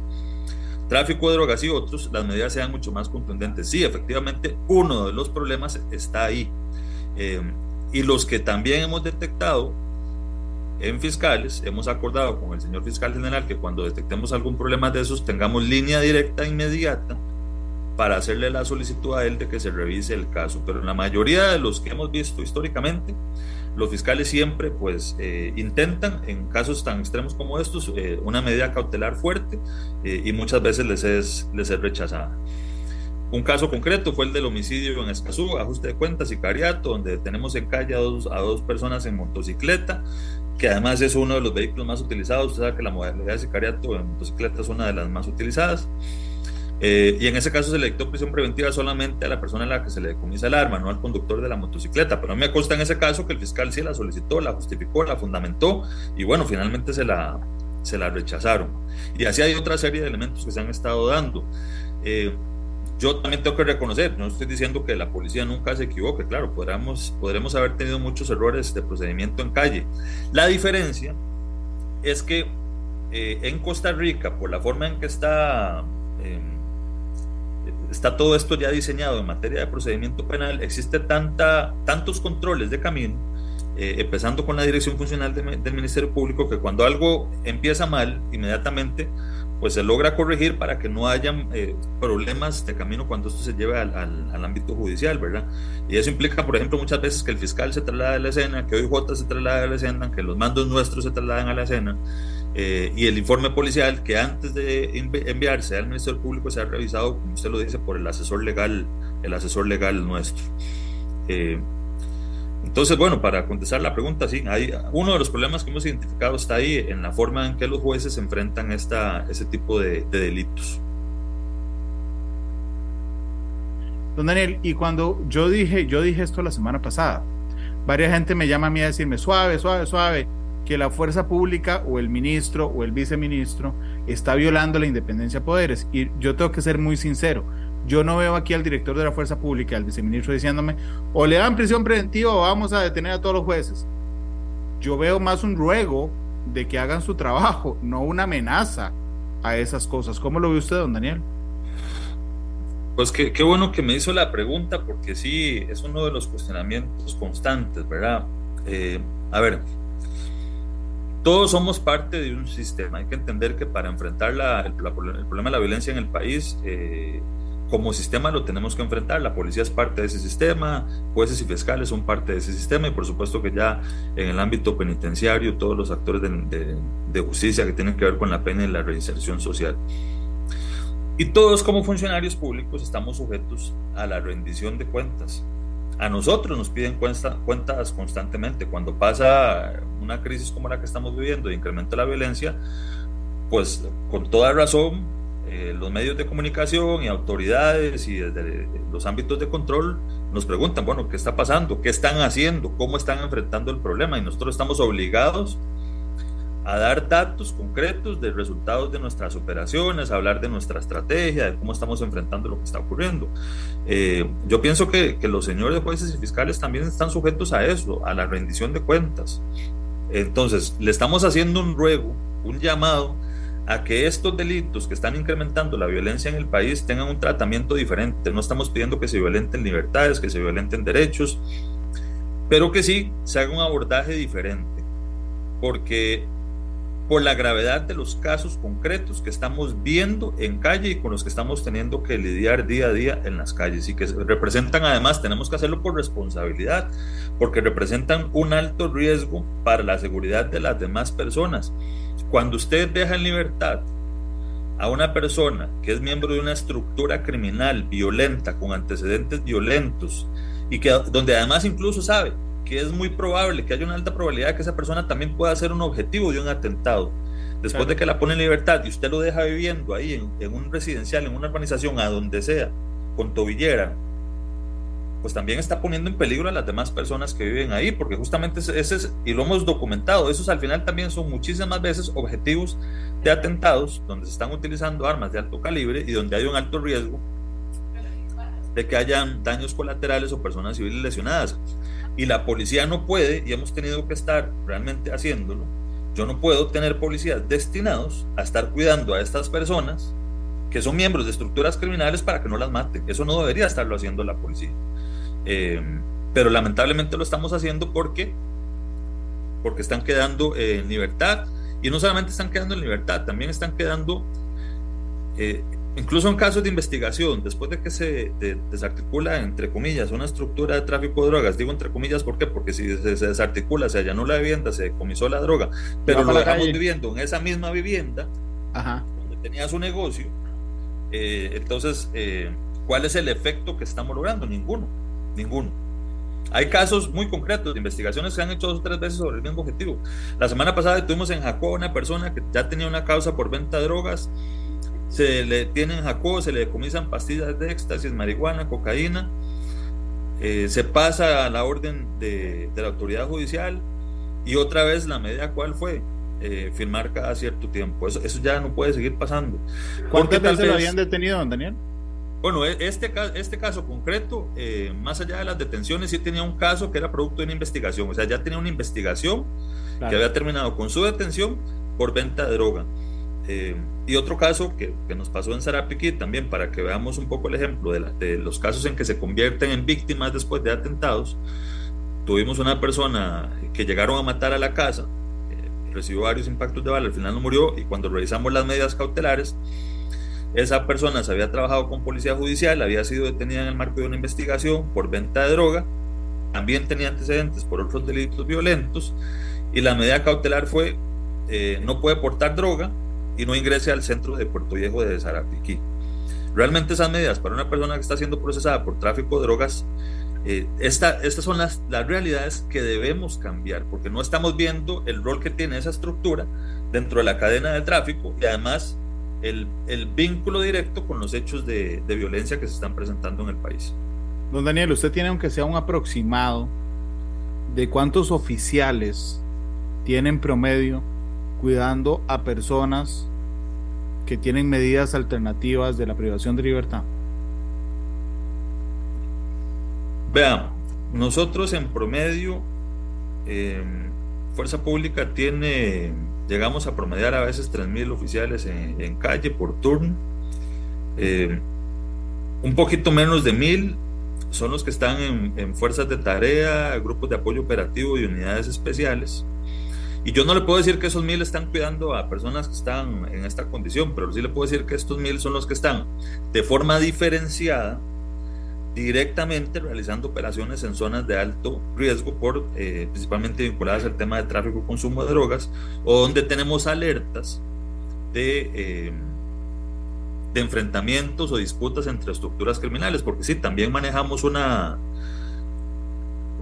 [SPEAKER 3] tráfico de drogas y otros, las medidas sean mucho más contundentes. Sí, efectivamente, uno de los problemas está ahí. Eh, y los que también hemos detectado en fiscales, hemos acordado con el señor fiscal general que cuando detectemos algún problema de esos tengamos línea directa inmediata para hacerle la solicitud a él de que se revise el caso. Pero en la mayoría de los que hemos visto históricamente, los fiscales siempre pues eh, intentan en casos tan extremos como estos eh, una medida cautelar fuerte eh, y muchas veces les es, les es rechazada. Un caso concreto fue el del homicidio en Escazú, ajuste de cuentas, y Cariato, donde tenemos en calle a dos, a dos personas en motocicleta, que además es uno de los vehículos más utilizados. Usted sabe que la modalidad de sicariato en motocicleta es una de las más utilizadas. Eh, y en ese caso se le dictó prisión preventiva solamente a la persona a la que se le decomisa el arma, no al conductor de la motocicleta. Pero a mí me consta en ese caso que el fiscal sí la solicitó, la justificó, la fundamentó y bueno, finalmente se la, se la rechazaron. Y así hay otra serie de elementos que se han estado dando. Eh, yo también tengo que reconocer, no estoy diciendo que la policía nunca se equivoque, claro, podremos, podremos haber tenido muchos errores de procedimiento en calle. La diferencia es que eh, en Costa Rica, por la forma en que está está todo esto ya diseñado en materia de procedimiento penal, existe tanta, tantos controles de camino, eh, empezando con la dirección funcional del Ministerio Público, que cuando algo empieza mal, inmediatamente pues se logra corregir para que no haya eh, problemas de camino cuando esto se lleve al, al, ámbito judicial, ¿verdad? Y eso implica, por ejemplo, muchas veces que el fiscal se traslada a la escena, que OIJ se traslada a la escena, que los mandos nuestros se trasladan a la escena, eh, y el informe policial que antes de enviarse al Ministerio Público se ha revisado, como usted lo dice, por el asesor legal, el asesor legal nuestro. Eh, entonces, bueno, para contestar la pregunta, sí, hay uno de los problemas que hemos identificado está ahí en la forma en que los jueces enfrentan esta, ese tipo de, de delitos.
[SPEAKER 2] Don Daniel, y cuando yo dije, yo dije esto la semana pasada, varias gente me llama a mí a decirme, suave, suave, suave, que la fuerza pública o el ministro o el viceministro está violando la independencia de poderes. Y yo tengo que ser muy sincero. Yo no veo aquí al director de la fuerza pública, al viceministro, diciéndome, o le dan prisión preventiva o vamos a detener a todos los jueces. Yo veo más un ruego de que hagan su trabajo, no una amenaza a esas cosas. ¿Cómo lo ve usted, don Daniel?
[SPEAKER 3] Pues qué, qué bueno que me hizo la pregunta, porque sí, es uno de los cuestionamientos constantes, ¿verdad? Eh, a ver, todos somos parte de un sistema. Hay que entender que para enfrentar el, problema de la violencia en el país, eh, como sistema lo tenemos que enfrentar. La policía es parte de ese sistema, jueces y fiscales son parte de ese sistema y por supuesto que ya en el ámbito penitenciario todos los actores de, de justicia que tienen que ver con la pena y la reinserción social. Y todos como funcionarios públicos estamos sujetos a la rendición de cuentas. A nosotros nos piden cuentas constantemente. Cuando pasa una crisis como la que estamos viviendo de incremento de la violencia, pues con toda razón eh, los medios de comunicación y autoridades y desde los ámbitos de control nos preguntan, bueno, ¿qué está pasando? ¿Qué están haciendo? ¿Cómo están enfrentando el problema? Y nosotros estamos obligados dar datos concretos de resultados de nuestras operaciones, a hablar de nuestra estrategia, de cómo estamos enfrentando lo que está ocurriendo. Eh, yo pienso que, que, los señores jueces y fiscales también están sujetos a eso, a la rendición de cuentas. Entonces, le estamos haciendo un ruego, un llamado a que estos delitos que están incrementando la violencia en el país tengan un tratamiento diferente. No estamos pidiendo que se violenten libertades, que se violenten derechos, pero que sí se haga un abordaje diferente. Porque por la gravedad de los casos concretos que estamos viendo en calle y con los que estamos teniendo que lidiar día a día en las calles y que representan además, tenemos que hacerlo por responsabilidad, porque representan un alto riesgo para la seguridad de las demás personas. Cuando usted deja en libertad a una persona que es miembro de una estructura criminal violenta, con antecedentes violentos, y que donde además incluso sabe que es muy probable, que haya una alta probabilidad de que esa persona también pueda ser un objetivo de un atentado. Después de que la pone en libertad y usted lo deja viviendo ahí en, un residencial, en una urbanización, a donde sea, con tobillera, pues también está poniendo en peligro a las demás personas que viven ahí, porque justamente ese es, y lo hemos documentado, esos al final también son muchísimas veces objetivos de atentados donde se están utilizando armas de alto calibre y donde hay un alto riesgo de que hayan daños colaterales o personas civiles lesionadas. Y la policía no puede, y hemos tenido que estar realmente haciéndolo, yo no puedo tener policías destinados a estar cuidando a estas personas que son miembros de estructuras criminales para que no las maten. Eso no debería estarlo haciendo la policía. Eh, pero lamentablemente lo estamos haciendo porque, porque están quedando en libertad. Y no solamente están quedando en libertad, también están quedando eh, incluso en casos de investigación, después de que se desarticula, entre comillas, una estructura de tráfico de drogas, digo entre comillas, ¿por qué? Porque si se, desarticula, se allanó la vivienda, se decomisó la droga, pero lo dejamos viviendo en esa misma vivienda, donde tenía su negocio, eh, entonces, eh, ¿cuál es el efecto que estamos logrando? Ninguno, ninguno. Hay casos muy concretos de investigaciones que han hecho dos o tres veces sobre el mismo objetivo. La semana pasada tuvimos en Jacob una persona que ya tenía una causa por venta de drogas, se le tienen Jacob, se le decomisan pastillas de éxtasis, marihuana, cocaína, eh, se pasa a la orden de, la autoridad judicial y otra vez la medida cuál fue eh, firmar cada cierto tiempo. Eso, eso ya no puede seguir pasando.
[SPEAKER 2] ¿Cuántas veces lo habían detenido, don Daniel?
[SPEAKER 3] Bueno, e, este, este caso concreto, eh, más allá de las detenciones, sí tenía un caso que era producto de una investigación, o sea, ya tenía una investigación que había terminado con su detención por venta de droga. Eh, y otro caso que, que, nos pasó en Sarapiquí también, para que veamos un poco el ejemplo de, de, los casos en que se convierten en víctimas después de atentados, tuvimos una persona que llegaron a matar a la casa, eh, recibió varios impactos de bala, al final no murió y cuando revisamos las medidas cautelares, esa persona se había trabajado con policía judicial, había sido detenida en el marco de una investigación por venta de droga, también tenía antecedentes por otros delitos violentos y la medida cautelar fue eh, no puede portar droga y no ingrese al centro de Puerto Viejo de Sarapiquí. Realmente esas medidas para una persona que está siendo procesada por tráfico de drogas, eh, estas son las, las realidades que debemos cambiar, porque no estamos viendo el rol que tiene esa estructura dentro de la cadena de tráfico y además el, el vínculo directo con los hechos de, de violencia que se están presentando en el país.
[SPEAKER 2] Don Daniel, usted tiene aunque sea un aproximado de cuántos oficiales tienen promedio cuidando a personas que tienen medidas alternativas de la privación de libertad?
[SPEAKER 3] Vean, nosotros en promedio, em, Fuerza Pública tiene, llegamos a promediar a veces 3.000 oficiales en, calle por turno. Em, un poquito menos de 1.000 son los que están en, en fuerzas de tarea, grupos de apoyo operativo y unidades especiales. Y yo no le puedo decir que esos mil están cuidando a personas que están en esta condición, pero sí le puedo decir que estos mil son los que están de forma diferenciada directamente realizando operaciones en zonas de alto riesgo, por, eh, principalmente vinculadas al tema de tráfico y consumo de drogas, o donde tenemos alertas de, eh, de enfrentamientos o disputas entre estructuras criminales, porque sí, también manejamos una,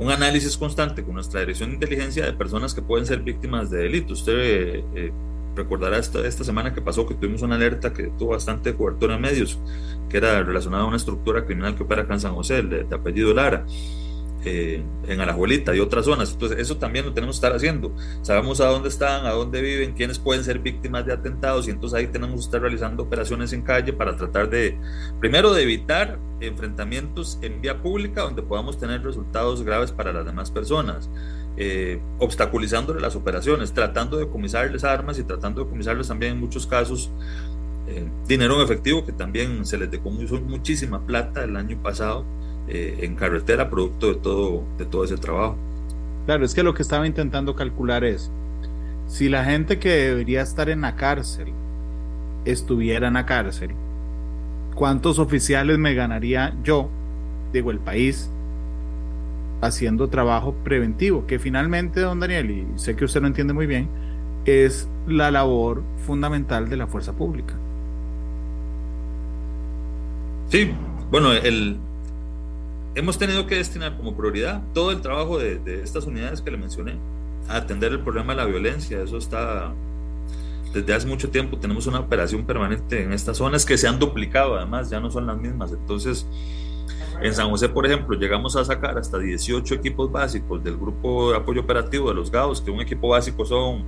[SPEAKER 3] un análisis constante con nuestra dirección de inteligencia de personas que pueden ser víctimas de delitos. Usted eh, eh, recordará esta, esta semana que pasó que tuvimos una alerta que tuvo bastante cobertura en medios, que era relacionada a una estructura criminal que opera acá en San José, de apellido Lara. Eh, en Alajuelita y otras zonas. Entonces, eso también lo tenemos que estar haciendo. Sabemos a dónde están, a dónde viven, quiénes pueden ser víctimas de atentados y entonces ahí tenemos que estar realizando operaciones en calle para tratar de, primero, de evitar enfrentamientos en vía pública donde podamos tener resultados graves para las demás personas. Eh, obstaculizándole las operaciones, tratando de comisarles armas y tratando de comisarles también en muchos casos eh, dinero en efectivo, que también se les decomisó muchísima plata el año pasado eh, en carretera producto de todo, de todo ese trabajo.
[SPEAKER 2] Claro, es que lo que estaba intentando calcular es, si la gente que debería estar en la cárcel estuviera en la cárcel, ¿cuántos oficiales me ganaría yo, digo el país, haciendo trabajo preventivo? Que finalmente, don Daniel, y sé que usted lo entiende muy bien, es la labor fundamental de la fuerza pública.
[SPEAKER 3] Sí, bueno, el, hemos tenido que destinar como prioridad todo el trabajo de, estas unidades que le mencioné a atender el problema de la violencia. Eso está desde hace mucho tiempo. Tenemos una operación permanente en estas zonas que se han duplicado, además, ya no son las mismas. Entonces, en San José, por ejemplo, llegamos a sacar hasta 18 equipos básicos del grupo de apoyo operativo de los GAOS, que un equipo básico son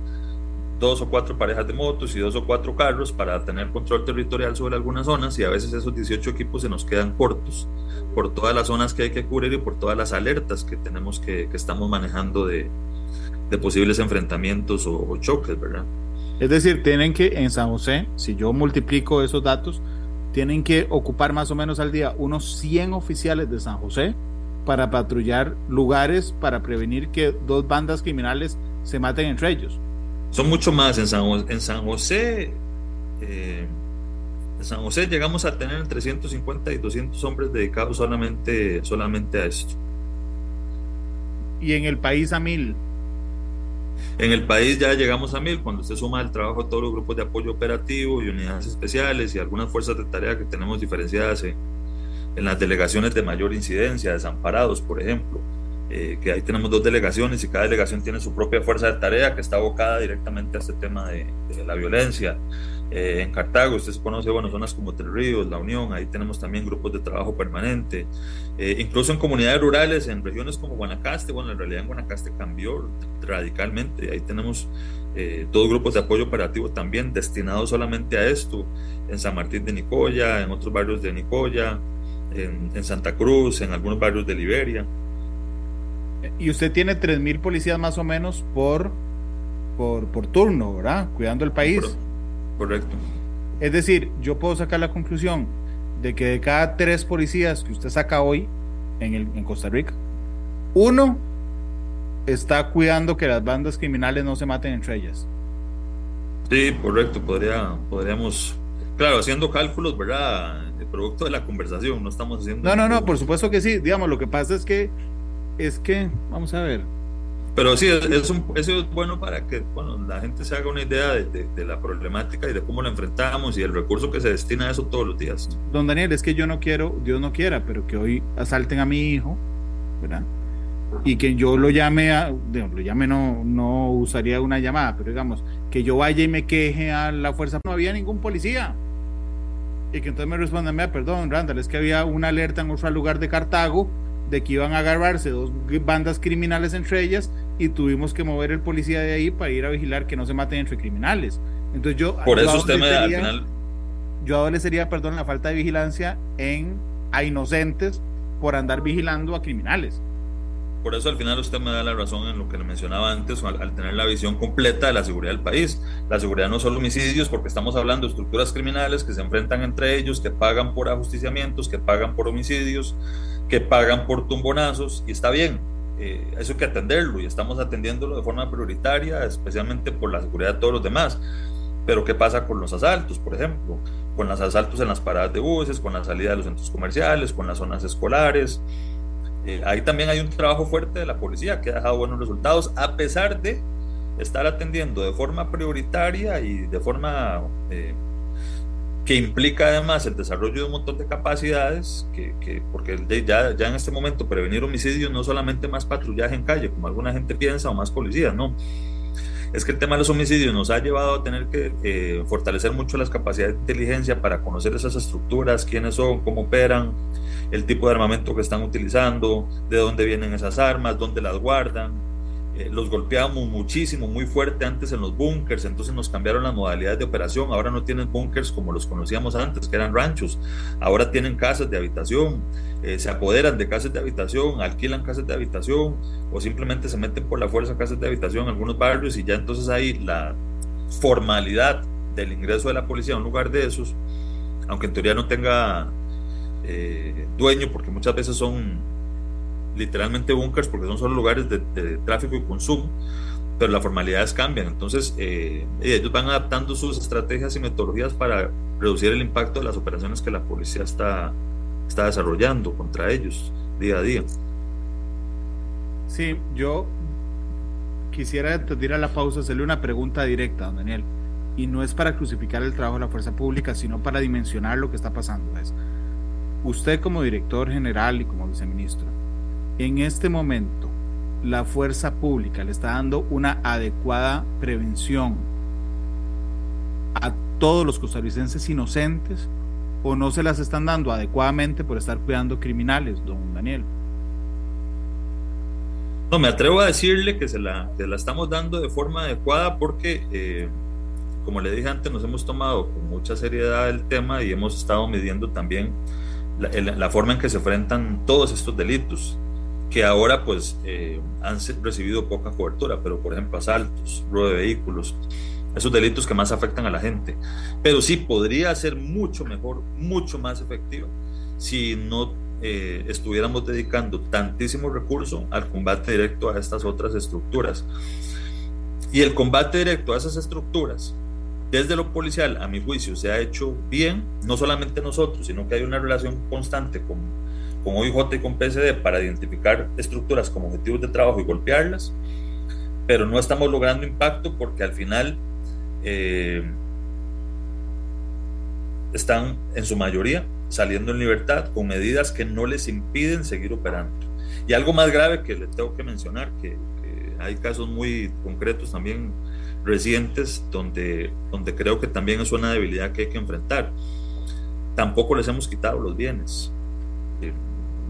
[SPEAKER 3] dos o cuatro parejas de motos y dos o cuatro carros para tener control territorial sobre algunas zonas y a veces esos 18 equipos se nos quedan cortos por todas las zonas que hay que cubrir y por todas las alertas que tenemos que, que estamos manejando de, posibles enfrentamientos o, o, choques, ¿verdad?
[SPEAKER 2] Es decir, tienen que en San José, si yo multiplico esos datos, tienen que ocupar más o menos al día unos 100 oficiales de San José para patrullar lugares para prevenir que dos bandas criminales se maten entre ellos.
[SPEAKER 3] Son mucho más. En San, en San José, eh, en San José llegamos a tener entre 150 y 200 hombres dedicados solamente, solamente a esto.
[SPEAKER 2] ¿Y en el país a mil?
[SPEAKER 3] En el país ya llegamos a mil cuando usted suma el trabajo de todos los grupos de apoyo operativo y unidades especiales y algunas fuerzas de tarea que tenemos diferenciadas en, en las delegaciones de mayor incidencia, desamparados, por ejemplo eh, que ahí tenemos dos delegaciones y cada delegación tiene su propia fuerza de tarea que está abocada directamente a este tema de, de la violencia. Eh, en Cartago, usted conoce, bueno, zonas como Tres Ríos, La Unión, ahí tenemos también grupos de trabajo permanente. Eh, incluso en comunidades rurales, en regiones como Guanacaste, bueno, en realidad en Guanacaste cambió radicalmente, ahí tenemos eh, dos grupos de apoyo operativo también destinados solamente a esto, en San Martín de Nicoya, en otros barrios de Nicoya, en, en Santa Cruz, en algunos barrios de Liberia.
[SPEAKER 2] Y usted tiene 3.000 policías más o menos por, por, por turno, ¿verdad? Cuidando el país.
[SPEAKER 3] Correcto.
[SPEAKER 2] Es decir, yo puedo sacar la conclusión de que de cada tres policías que usted saca hoy en, el, en Costa Rica, uno está cuidando que las bandas criminales no se maten entre ellas.
[SPEAKER 3] Sí, correcto. Podría, podríamos, claro, haciendo cálculos, ¿verdad? El producto de la conversación, no estamos haciendo.
[SPEAKER 2] No, no, no, por supuesto que sí. Digamos, lo que pasa es que es que, vamos a ver.
[SPEAKER 3] Pero sí, es un, eso es bueno para que bueno, la gente se haga una idea de, de, de, la problemática y de cómo la enfrentamos y el recurso que se destina a eso todos los días.
[SPEAKER 2] Don Daniel, es que yo no quiero, Dios no quiera, pero que hoy asalten a mi hijo, ¿verdad? Y que yo lo llame a, lo llame no, no usaría una llamada, pero digamos, que yo vaya y me queje a la fuerza, no había ningún policía. Y que entonces me respondan, perdón, Randall, es que había una alerta en otro lugar de Cartago de que iban a agarrarse dos bandas criminales entre ellas y tuvimos que mover el policía de ahí para ir a vigilar que no se maten entre criminales. Entonces yo
[SPEAKER 3] por
[SPEAKER 2] yo
[SPEAKER 3] eso usted me al final
[SPEAKER 2] yo adolecería, perdón, la falta de vigilancia en a inocentes por andar vigilando a criminales.
[SPEAKER 3] Por eso al final usted me da la razón en lo que le mencionaba antes, al, al, tener la visión completa de la seguridad del país. La seguridad no solo homicidios, porque estamos hablando de estructuras criminales que se enfrentan entre ellos, que pagan por ajusticiamientos, que pagan por homicidios, que pagan por tumbonazos, y está bien, eh, eso hay que atenderlo y estamos atendiéndolo de forma prioritaria, especialmente por la seguridad de todos los demás. Pero ¿qué pasa con los asaltos, por ejemplo? Con los asaltos en las paradas de buses, con la salida de los centros comerciales, con las zonas escolares. Eh, ahí también hay un trabajo fuerte de la policía que ha dejado buenos resultados, a pesar de estar atendiendo de forma prioritaria y de forma eh, que implica además el desarrollo de un montón de capacidades, que, que porque ya, ya en este momento prevenir homicidios no solamente más patrullaje en calle, como alguna gente piensa, o más policías, no. Es que el tema de los homicidios nos ha llevado a tener que eh, fortalecer mucho las capacidades de inteligencia para conocer esas estructuras, quiénes son, cómo operan, el tipo de armamento que están utilizando, de dónde vienen esas armas, dónde las guardan, eh, los golpeábamos muchísimo, muy fuerte antes en los búnkers, entonces nos cambiaron las modalidades de operación, ahora no tienen búnkers como los conocíamos antes, que eran ranchos, ahora tienen casas de habitación, eh, se apoderan de casas de habitación, alquilan casas de habitación o simplemente se meten por la fuerza a casas de habitación en algunos barrios y ya entonces hay la formalidad del ingreso de la policía a un lugar de esos, aunque en teoría no tenga eh, dueño, porque muchas veces son literalmente bunkers porque son solo lugares de, tráfico y consumo, pero las formalidades cambian. Entonces, eh, ellos van adaptando sus estrategias y metodologías para reducir el impacto de las operaciones que la policía está, está desarrollando contra ellos día a día.
[SPEAKER 2] Sí, yo quisiera ir a la pausa, hacerle una pregunta directa, don Daniel. Y no es para crucificar el trabajo de la fuerza pública, sino para dimensionar lo que está pasando. Es, usted como director general y como viceministro, en este momento la fuerza pública le está dando una adecuada prevención a todos los costarricenses inocentes o no se las están dando adecuadamente por estar cuidando criminales, don Daniel?
[SPEAKER 3] No, me atrevo a decirle que se la, estamos dando de forma adecuada porque, eh, como le dije antes, nos hemos tomado con mucha seriedad el tema y hemos estado midiendo también la forma en que se enfrentan todos estos delitos que ahora pues eh, han recibido poca cobertura, pero por ejemplo asaltos, robo de vehículos, esos delitos que más afectan a la gente. Pero sí podría ser mucho mejor, mucho más efectivo si no eh, estuviéramos dedicando tantísimo recurso al combate directo a estas otras estructuras. Y el combate directo a esas estructuras, desde lo policial, a mi juicio, se ha hecho bien, no solamente nosotros, sino que hay una relación constante con, con OIJ y con PCD para identificar estructuras como objetivos de trabajo y golpearlas, pero no estamos logrando impacto porque al final eh, están en su mayoría saliendo en libertad con medidas que no les impiden seguir operando. Y algo más grave que le tengo que mencionar, que, hay casos muy concretos también recientes donde, donde creo que también es una debilidad que hay que enfrentar. Tampoco les hemos quitado los bienes.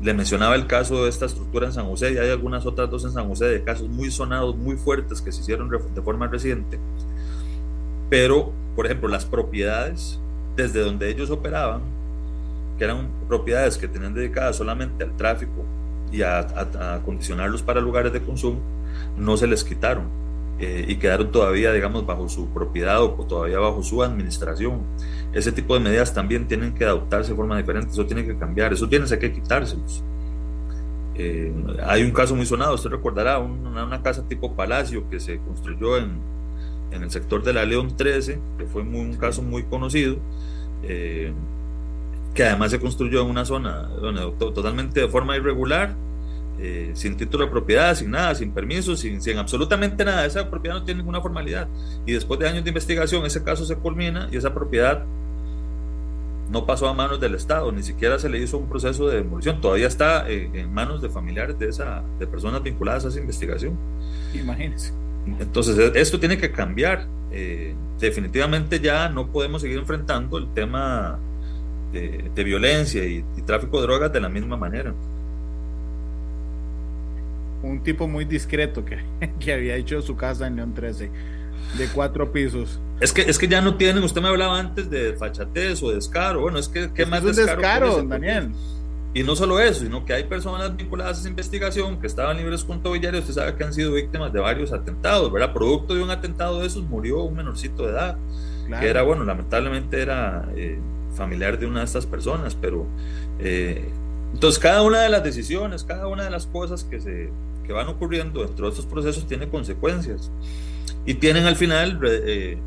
[SPEAKER 3] Eh, le mencionaba el caso de esta estructura en San José y hay algunas otras dos en San José de casos muy sonados, muy fuertes que se hicieron de forma reciente. Pero, por ejemplo, las propiedades desde donde ellos operaban que eran propiedades que tenían dedicadas solamente al tráfico y a, a, acondicionarlos para lugares de consumo, no se les quitaron eh, y quedaron todavía, digamos, bajo su propiedad o todavía bajo su administración. Ese tipo de medidas también tienen que adoptarse de forma diferente, eso tiene que cambiar, eso tiene que quitárselos. Eh, hay un caso muy sonado, usted recordará, una, una, casa tipo palacio que se construyó en, en el sector de la León 13, que fue muy, un caso muy conocido. Eh, que además se construyó en una zona totalmente de forma irregular, eh, sin título de propiedad, sin nada, sin permiso, sin, sin, absolutamente nada. Esa propiedad no tiene ninguna formalidad. Y después de años de investigación, ese caso se culmina y esa propiedad no pasó a manos del Estado, ni siquiera se le hizo un proceso de demolición. Todavía está eh, en manos de familiares de, esa, de personas vinculadas a esa investigación.
[SPEAKER 2] Imagínense.
[SPEAKER 3] Entonces, e, esto tiene que cambiar. Eh, definitivamente ya no podemos seguir enfrentando el tema de, violencia y, tráfico de drogas de la misma manera.
[SPEAKER 2] Un tipo muy discreto que, que había hecho su casa en León 13, de cuatro pisos.
[SPEAKER 3] Es que, es que ya no tienen, usted me hablaba antes de fachatez o descaro, bueno, es que ¿qué más
[SPEAKER 2] es descaro, Daniel?
[SPEAKER 3] Y no solo eso, sino que hay personas vinculadas a esa investigación que estaban libres con tobillares, usted sabe que han sido víctimas de varios atentados, ¿verdad? Producto de un atentado de esos murió un menorcito de edad, que era, bueno, lamentablemente era eh, familiar de una de estas personas, pero eh, entonces cada una de las decisiones, cada una de las cosas que, se, que van ocurriendo dentro de estos procesos tiene consecuencias y tienen al final eh,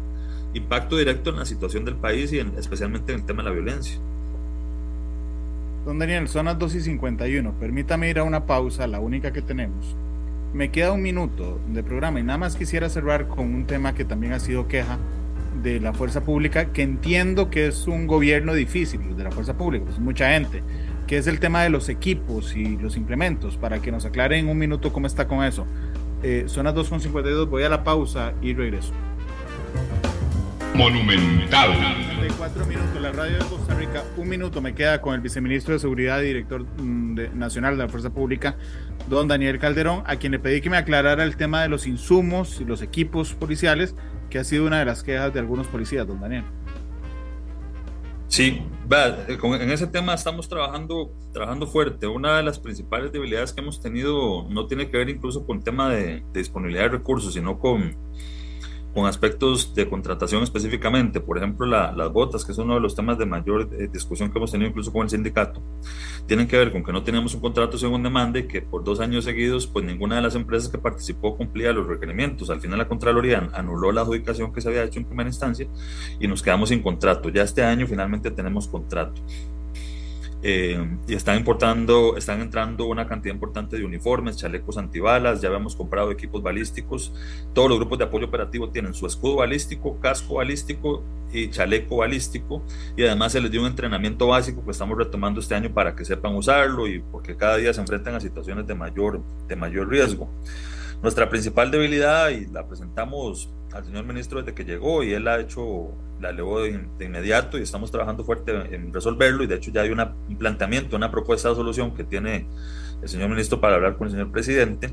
[SPEAKER 3] impacto directo en la situación del país y especialmente en el tema de la violencia.
[SPEAKER 2] Don Daniel, son las 2 y 51. Permítame ir a una pausa, la única que tenemos. Me queda un minuto de programa y nada más quisiera cerrar con un tema que también ha sido queja de la fuerza pública, que entiendo que es un gobierno difícil, de la fuerza pública, pues mucha gente, que es el tema de los equipos y los implementos, para que nos aclaren en un minuto cómo está con eso. Eh, son las 2.52, voy a la pausa y regreso.
[SPEAKER 1] Monumental.
[SPEAKER 2] De cuatro minutos, la radio de Costa Rica, un minuto me queda con el viceministro de Seguridad y director mm, nacional de la Fuerza Pública, don Daniel Calderón, a quien le pedí que me aclarara el tema de los insumos y los equipos policiales que ha sido una de las quejas de algunos policías, don Daniel.
[SPEAKER 3] Sí, en ese tema estamos trabajando, trabajando fuerte. Una de las principales debilidades que hemos tenido no tiene que ver incluso con el tema de disponibilidad de recursos, sino con con aspectos de contratación específicamente, por ejemplo las botas, que es uno de los temas de mayor eh, discusión que hemos tenido incluso con el sindicato, tienen que ver con que no teníamos un contrato según demanda y que por dos años seguidos pues ninguna de las empresas que participó cumplía los requerimientos. Al final la Contraloría anuló la adjudicación que se había hecho en primera instancia y nos quedamos sin contrato. Ya este año finalmente tenemos contrato. Eh, y están importando, están entrando una cantidad importante de uniformes, chalecos antibalas, ya habíamos comprado equipos balísticos, todos los grupos de apoyo operativo tienen su escudo balístico, casco balístico y chaleco balístico, y además se les dio un entrenamiento básico que estamos retomando este año para que sepan usarlo y porque cada día se enfrentan a situaciones de mayor, de mayor riesgo. Nuestra principal debilidad, y la presentamos al señor ministro desde que llegó, y él ha hecho la elevó de, inmediato y estamos trabajando fuerte en resolverlo y de hecho ya hay un planteamiento, una propuesta de solución que tiene el señor ministro para hablar con el señor presidente,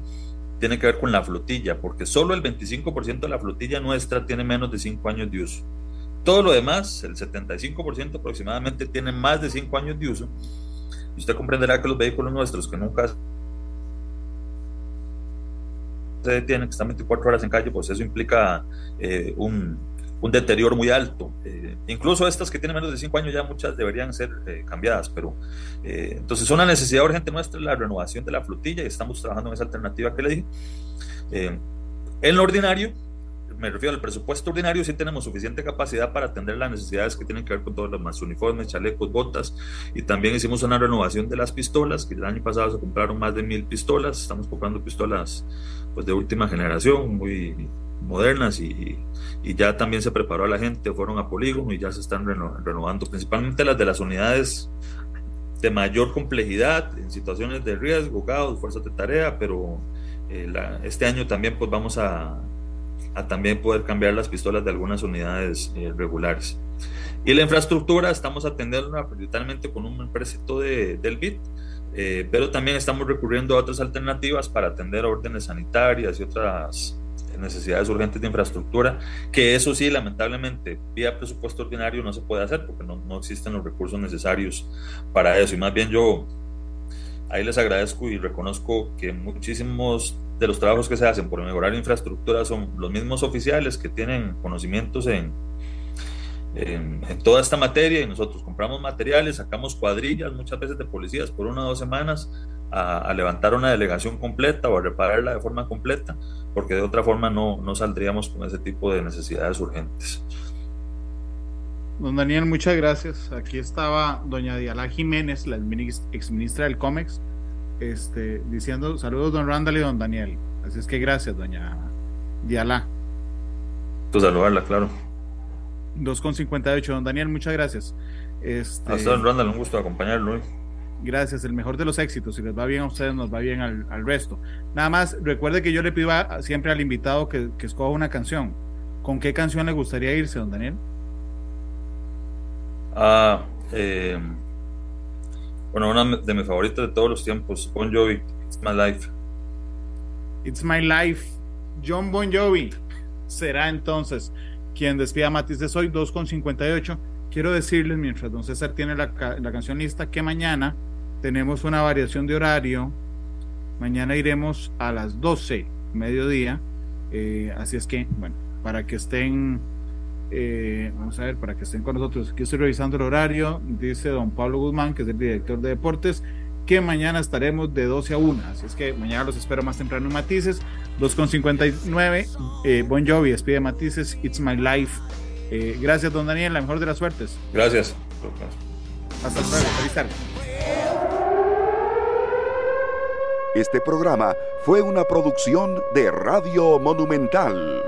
[SPEAKER 3] tiene que ver con la flotilla, porque solo el 25% de la flotilla nuestra tiene menos de 5 años de uso. Todo lo demás, el 75% aproximadamente, tiene más de 5 años de uso. Y usted comprenderá que los vehículos nuestros que nunca se detienen, que están 24 horas en calle, pues eso implica eh, un, un deterioro muy alto. Eh, incluso estas que tienen menos de 5 años ya muchas deberían ser eh, cambiadas, pero eh, entonces una necesidad urgente nuestra es la renovación de la flotilla y estamos trabajando en esa alternativa que le dije. en lo ordinario, me refiero al presupuesto ordinario, sí tenemos suficiente capacidad para atender las necesidades que tienen que ver con todos los más uniformes, chalecos, botas, y también hicimos una renovación de las pistolas, que el año pasado se compraron más de mil pistolas, estamos comprando pistolas pues de última generación, muy modernas y, y, ya también se preparó a la gente, fueron a polígono y ya se están renovando, principalmente las de las unidades de mayor complejidad, en situaciones de riesgo, caos, fuerzas de tarea, pero eh, este año también pues vamos a, a, también poder cambiar las pistolas de algunas unidades eh, regulares. Y la infraestructura estamos atendiendo principalmente con un empréstito de, del BIT, eh, pero también estamos recurriendo a otras alternativas para atender órdenes sanitarias y otras necesidades urgentes de infraestructura, que eso sí, lamentablemente, vía presupuesto ordinario no se puede hacer porque no, no existen los recursos necesarios para eso. Y más bien yo ahí les agradezco y reconozco que muchísimos de los trabajos que se hacen por mejorar la infraestructura son los mismos oficiales que tienen conocimientos en, en, toda esta materia y nosotros compramos materiales, sacamos cuadrillas muchas veces de policías por una o dos semanas a, levantar una delegación completa o a repararla de forma completa, porque de otra forma no, no saldríamos con ese tipo de necesidades urgentes.
[SPEAKER 2] Don Daniel, muchas gracias. Aquí estaba doña Diala Jiménez, la exministra del COMEX, este, diciendo saludos don Randall y don Daniel. Así es que gracias, doña Diala.
[SPEAKER 3] Tu saludarla, claro.
[SPEAKER 2] 2.58, don Daniel, muchas gracias. Este...
[SPEAKER 3] Hasta don Randall, un gusto acompañarlo.
[SPEAKER 2] Gracias, el mejor de los éxitos. Si les va bien a ustedes, nos va bien al, al resto. Nada más, recuerde que yo le pido siempre al invitado que, que, escoja una canción. ¿Con qué canción le gustaría irse, don Daniel?
[SPEAKER 3] Ah, eh, bueno, una de mis favoritas de todos los tiempos, Bon Jovi, It's My Life.
[SPEAKER 2] It's My Life, John Bon Jovi. Será entonces quien despida a Matices hoy, 2.58. Quiero decirles, mientras don César tiene la, la canción lista, que mañana tenemos una variación de horario. Mañana iremos a las 12, mediodía. Eh, así es que, bueno, para que estén, eh, vamos a ver, para que estén con nosotros. Aquí estoy revisando el horario. Dice don Pablo Guzmán, que es el director de deportes, que mañana estaremos de 12 a 1. Así es que mañana los espero más temprano en Matices. 2.59. Eh, bon Jovi despide Matices. It's My Life. Eh, gracias, don Daniel. La mejor de las suertes.
[SPEAKER 3] Gracias.
[SPEAKER 2] Hasta luego. Feliz tarde.
[SPEAKER 1] Este programa fue una producción de Radio Monumental.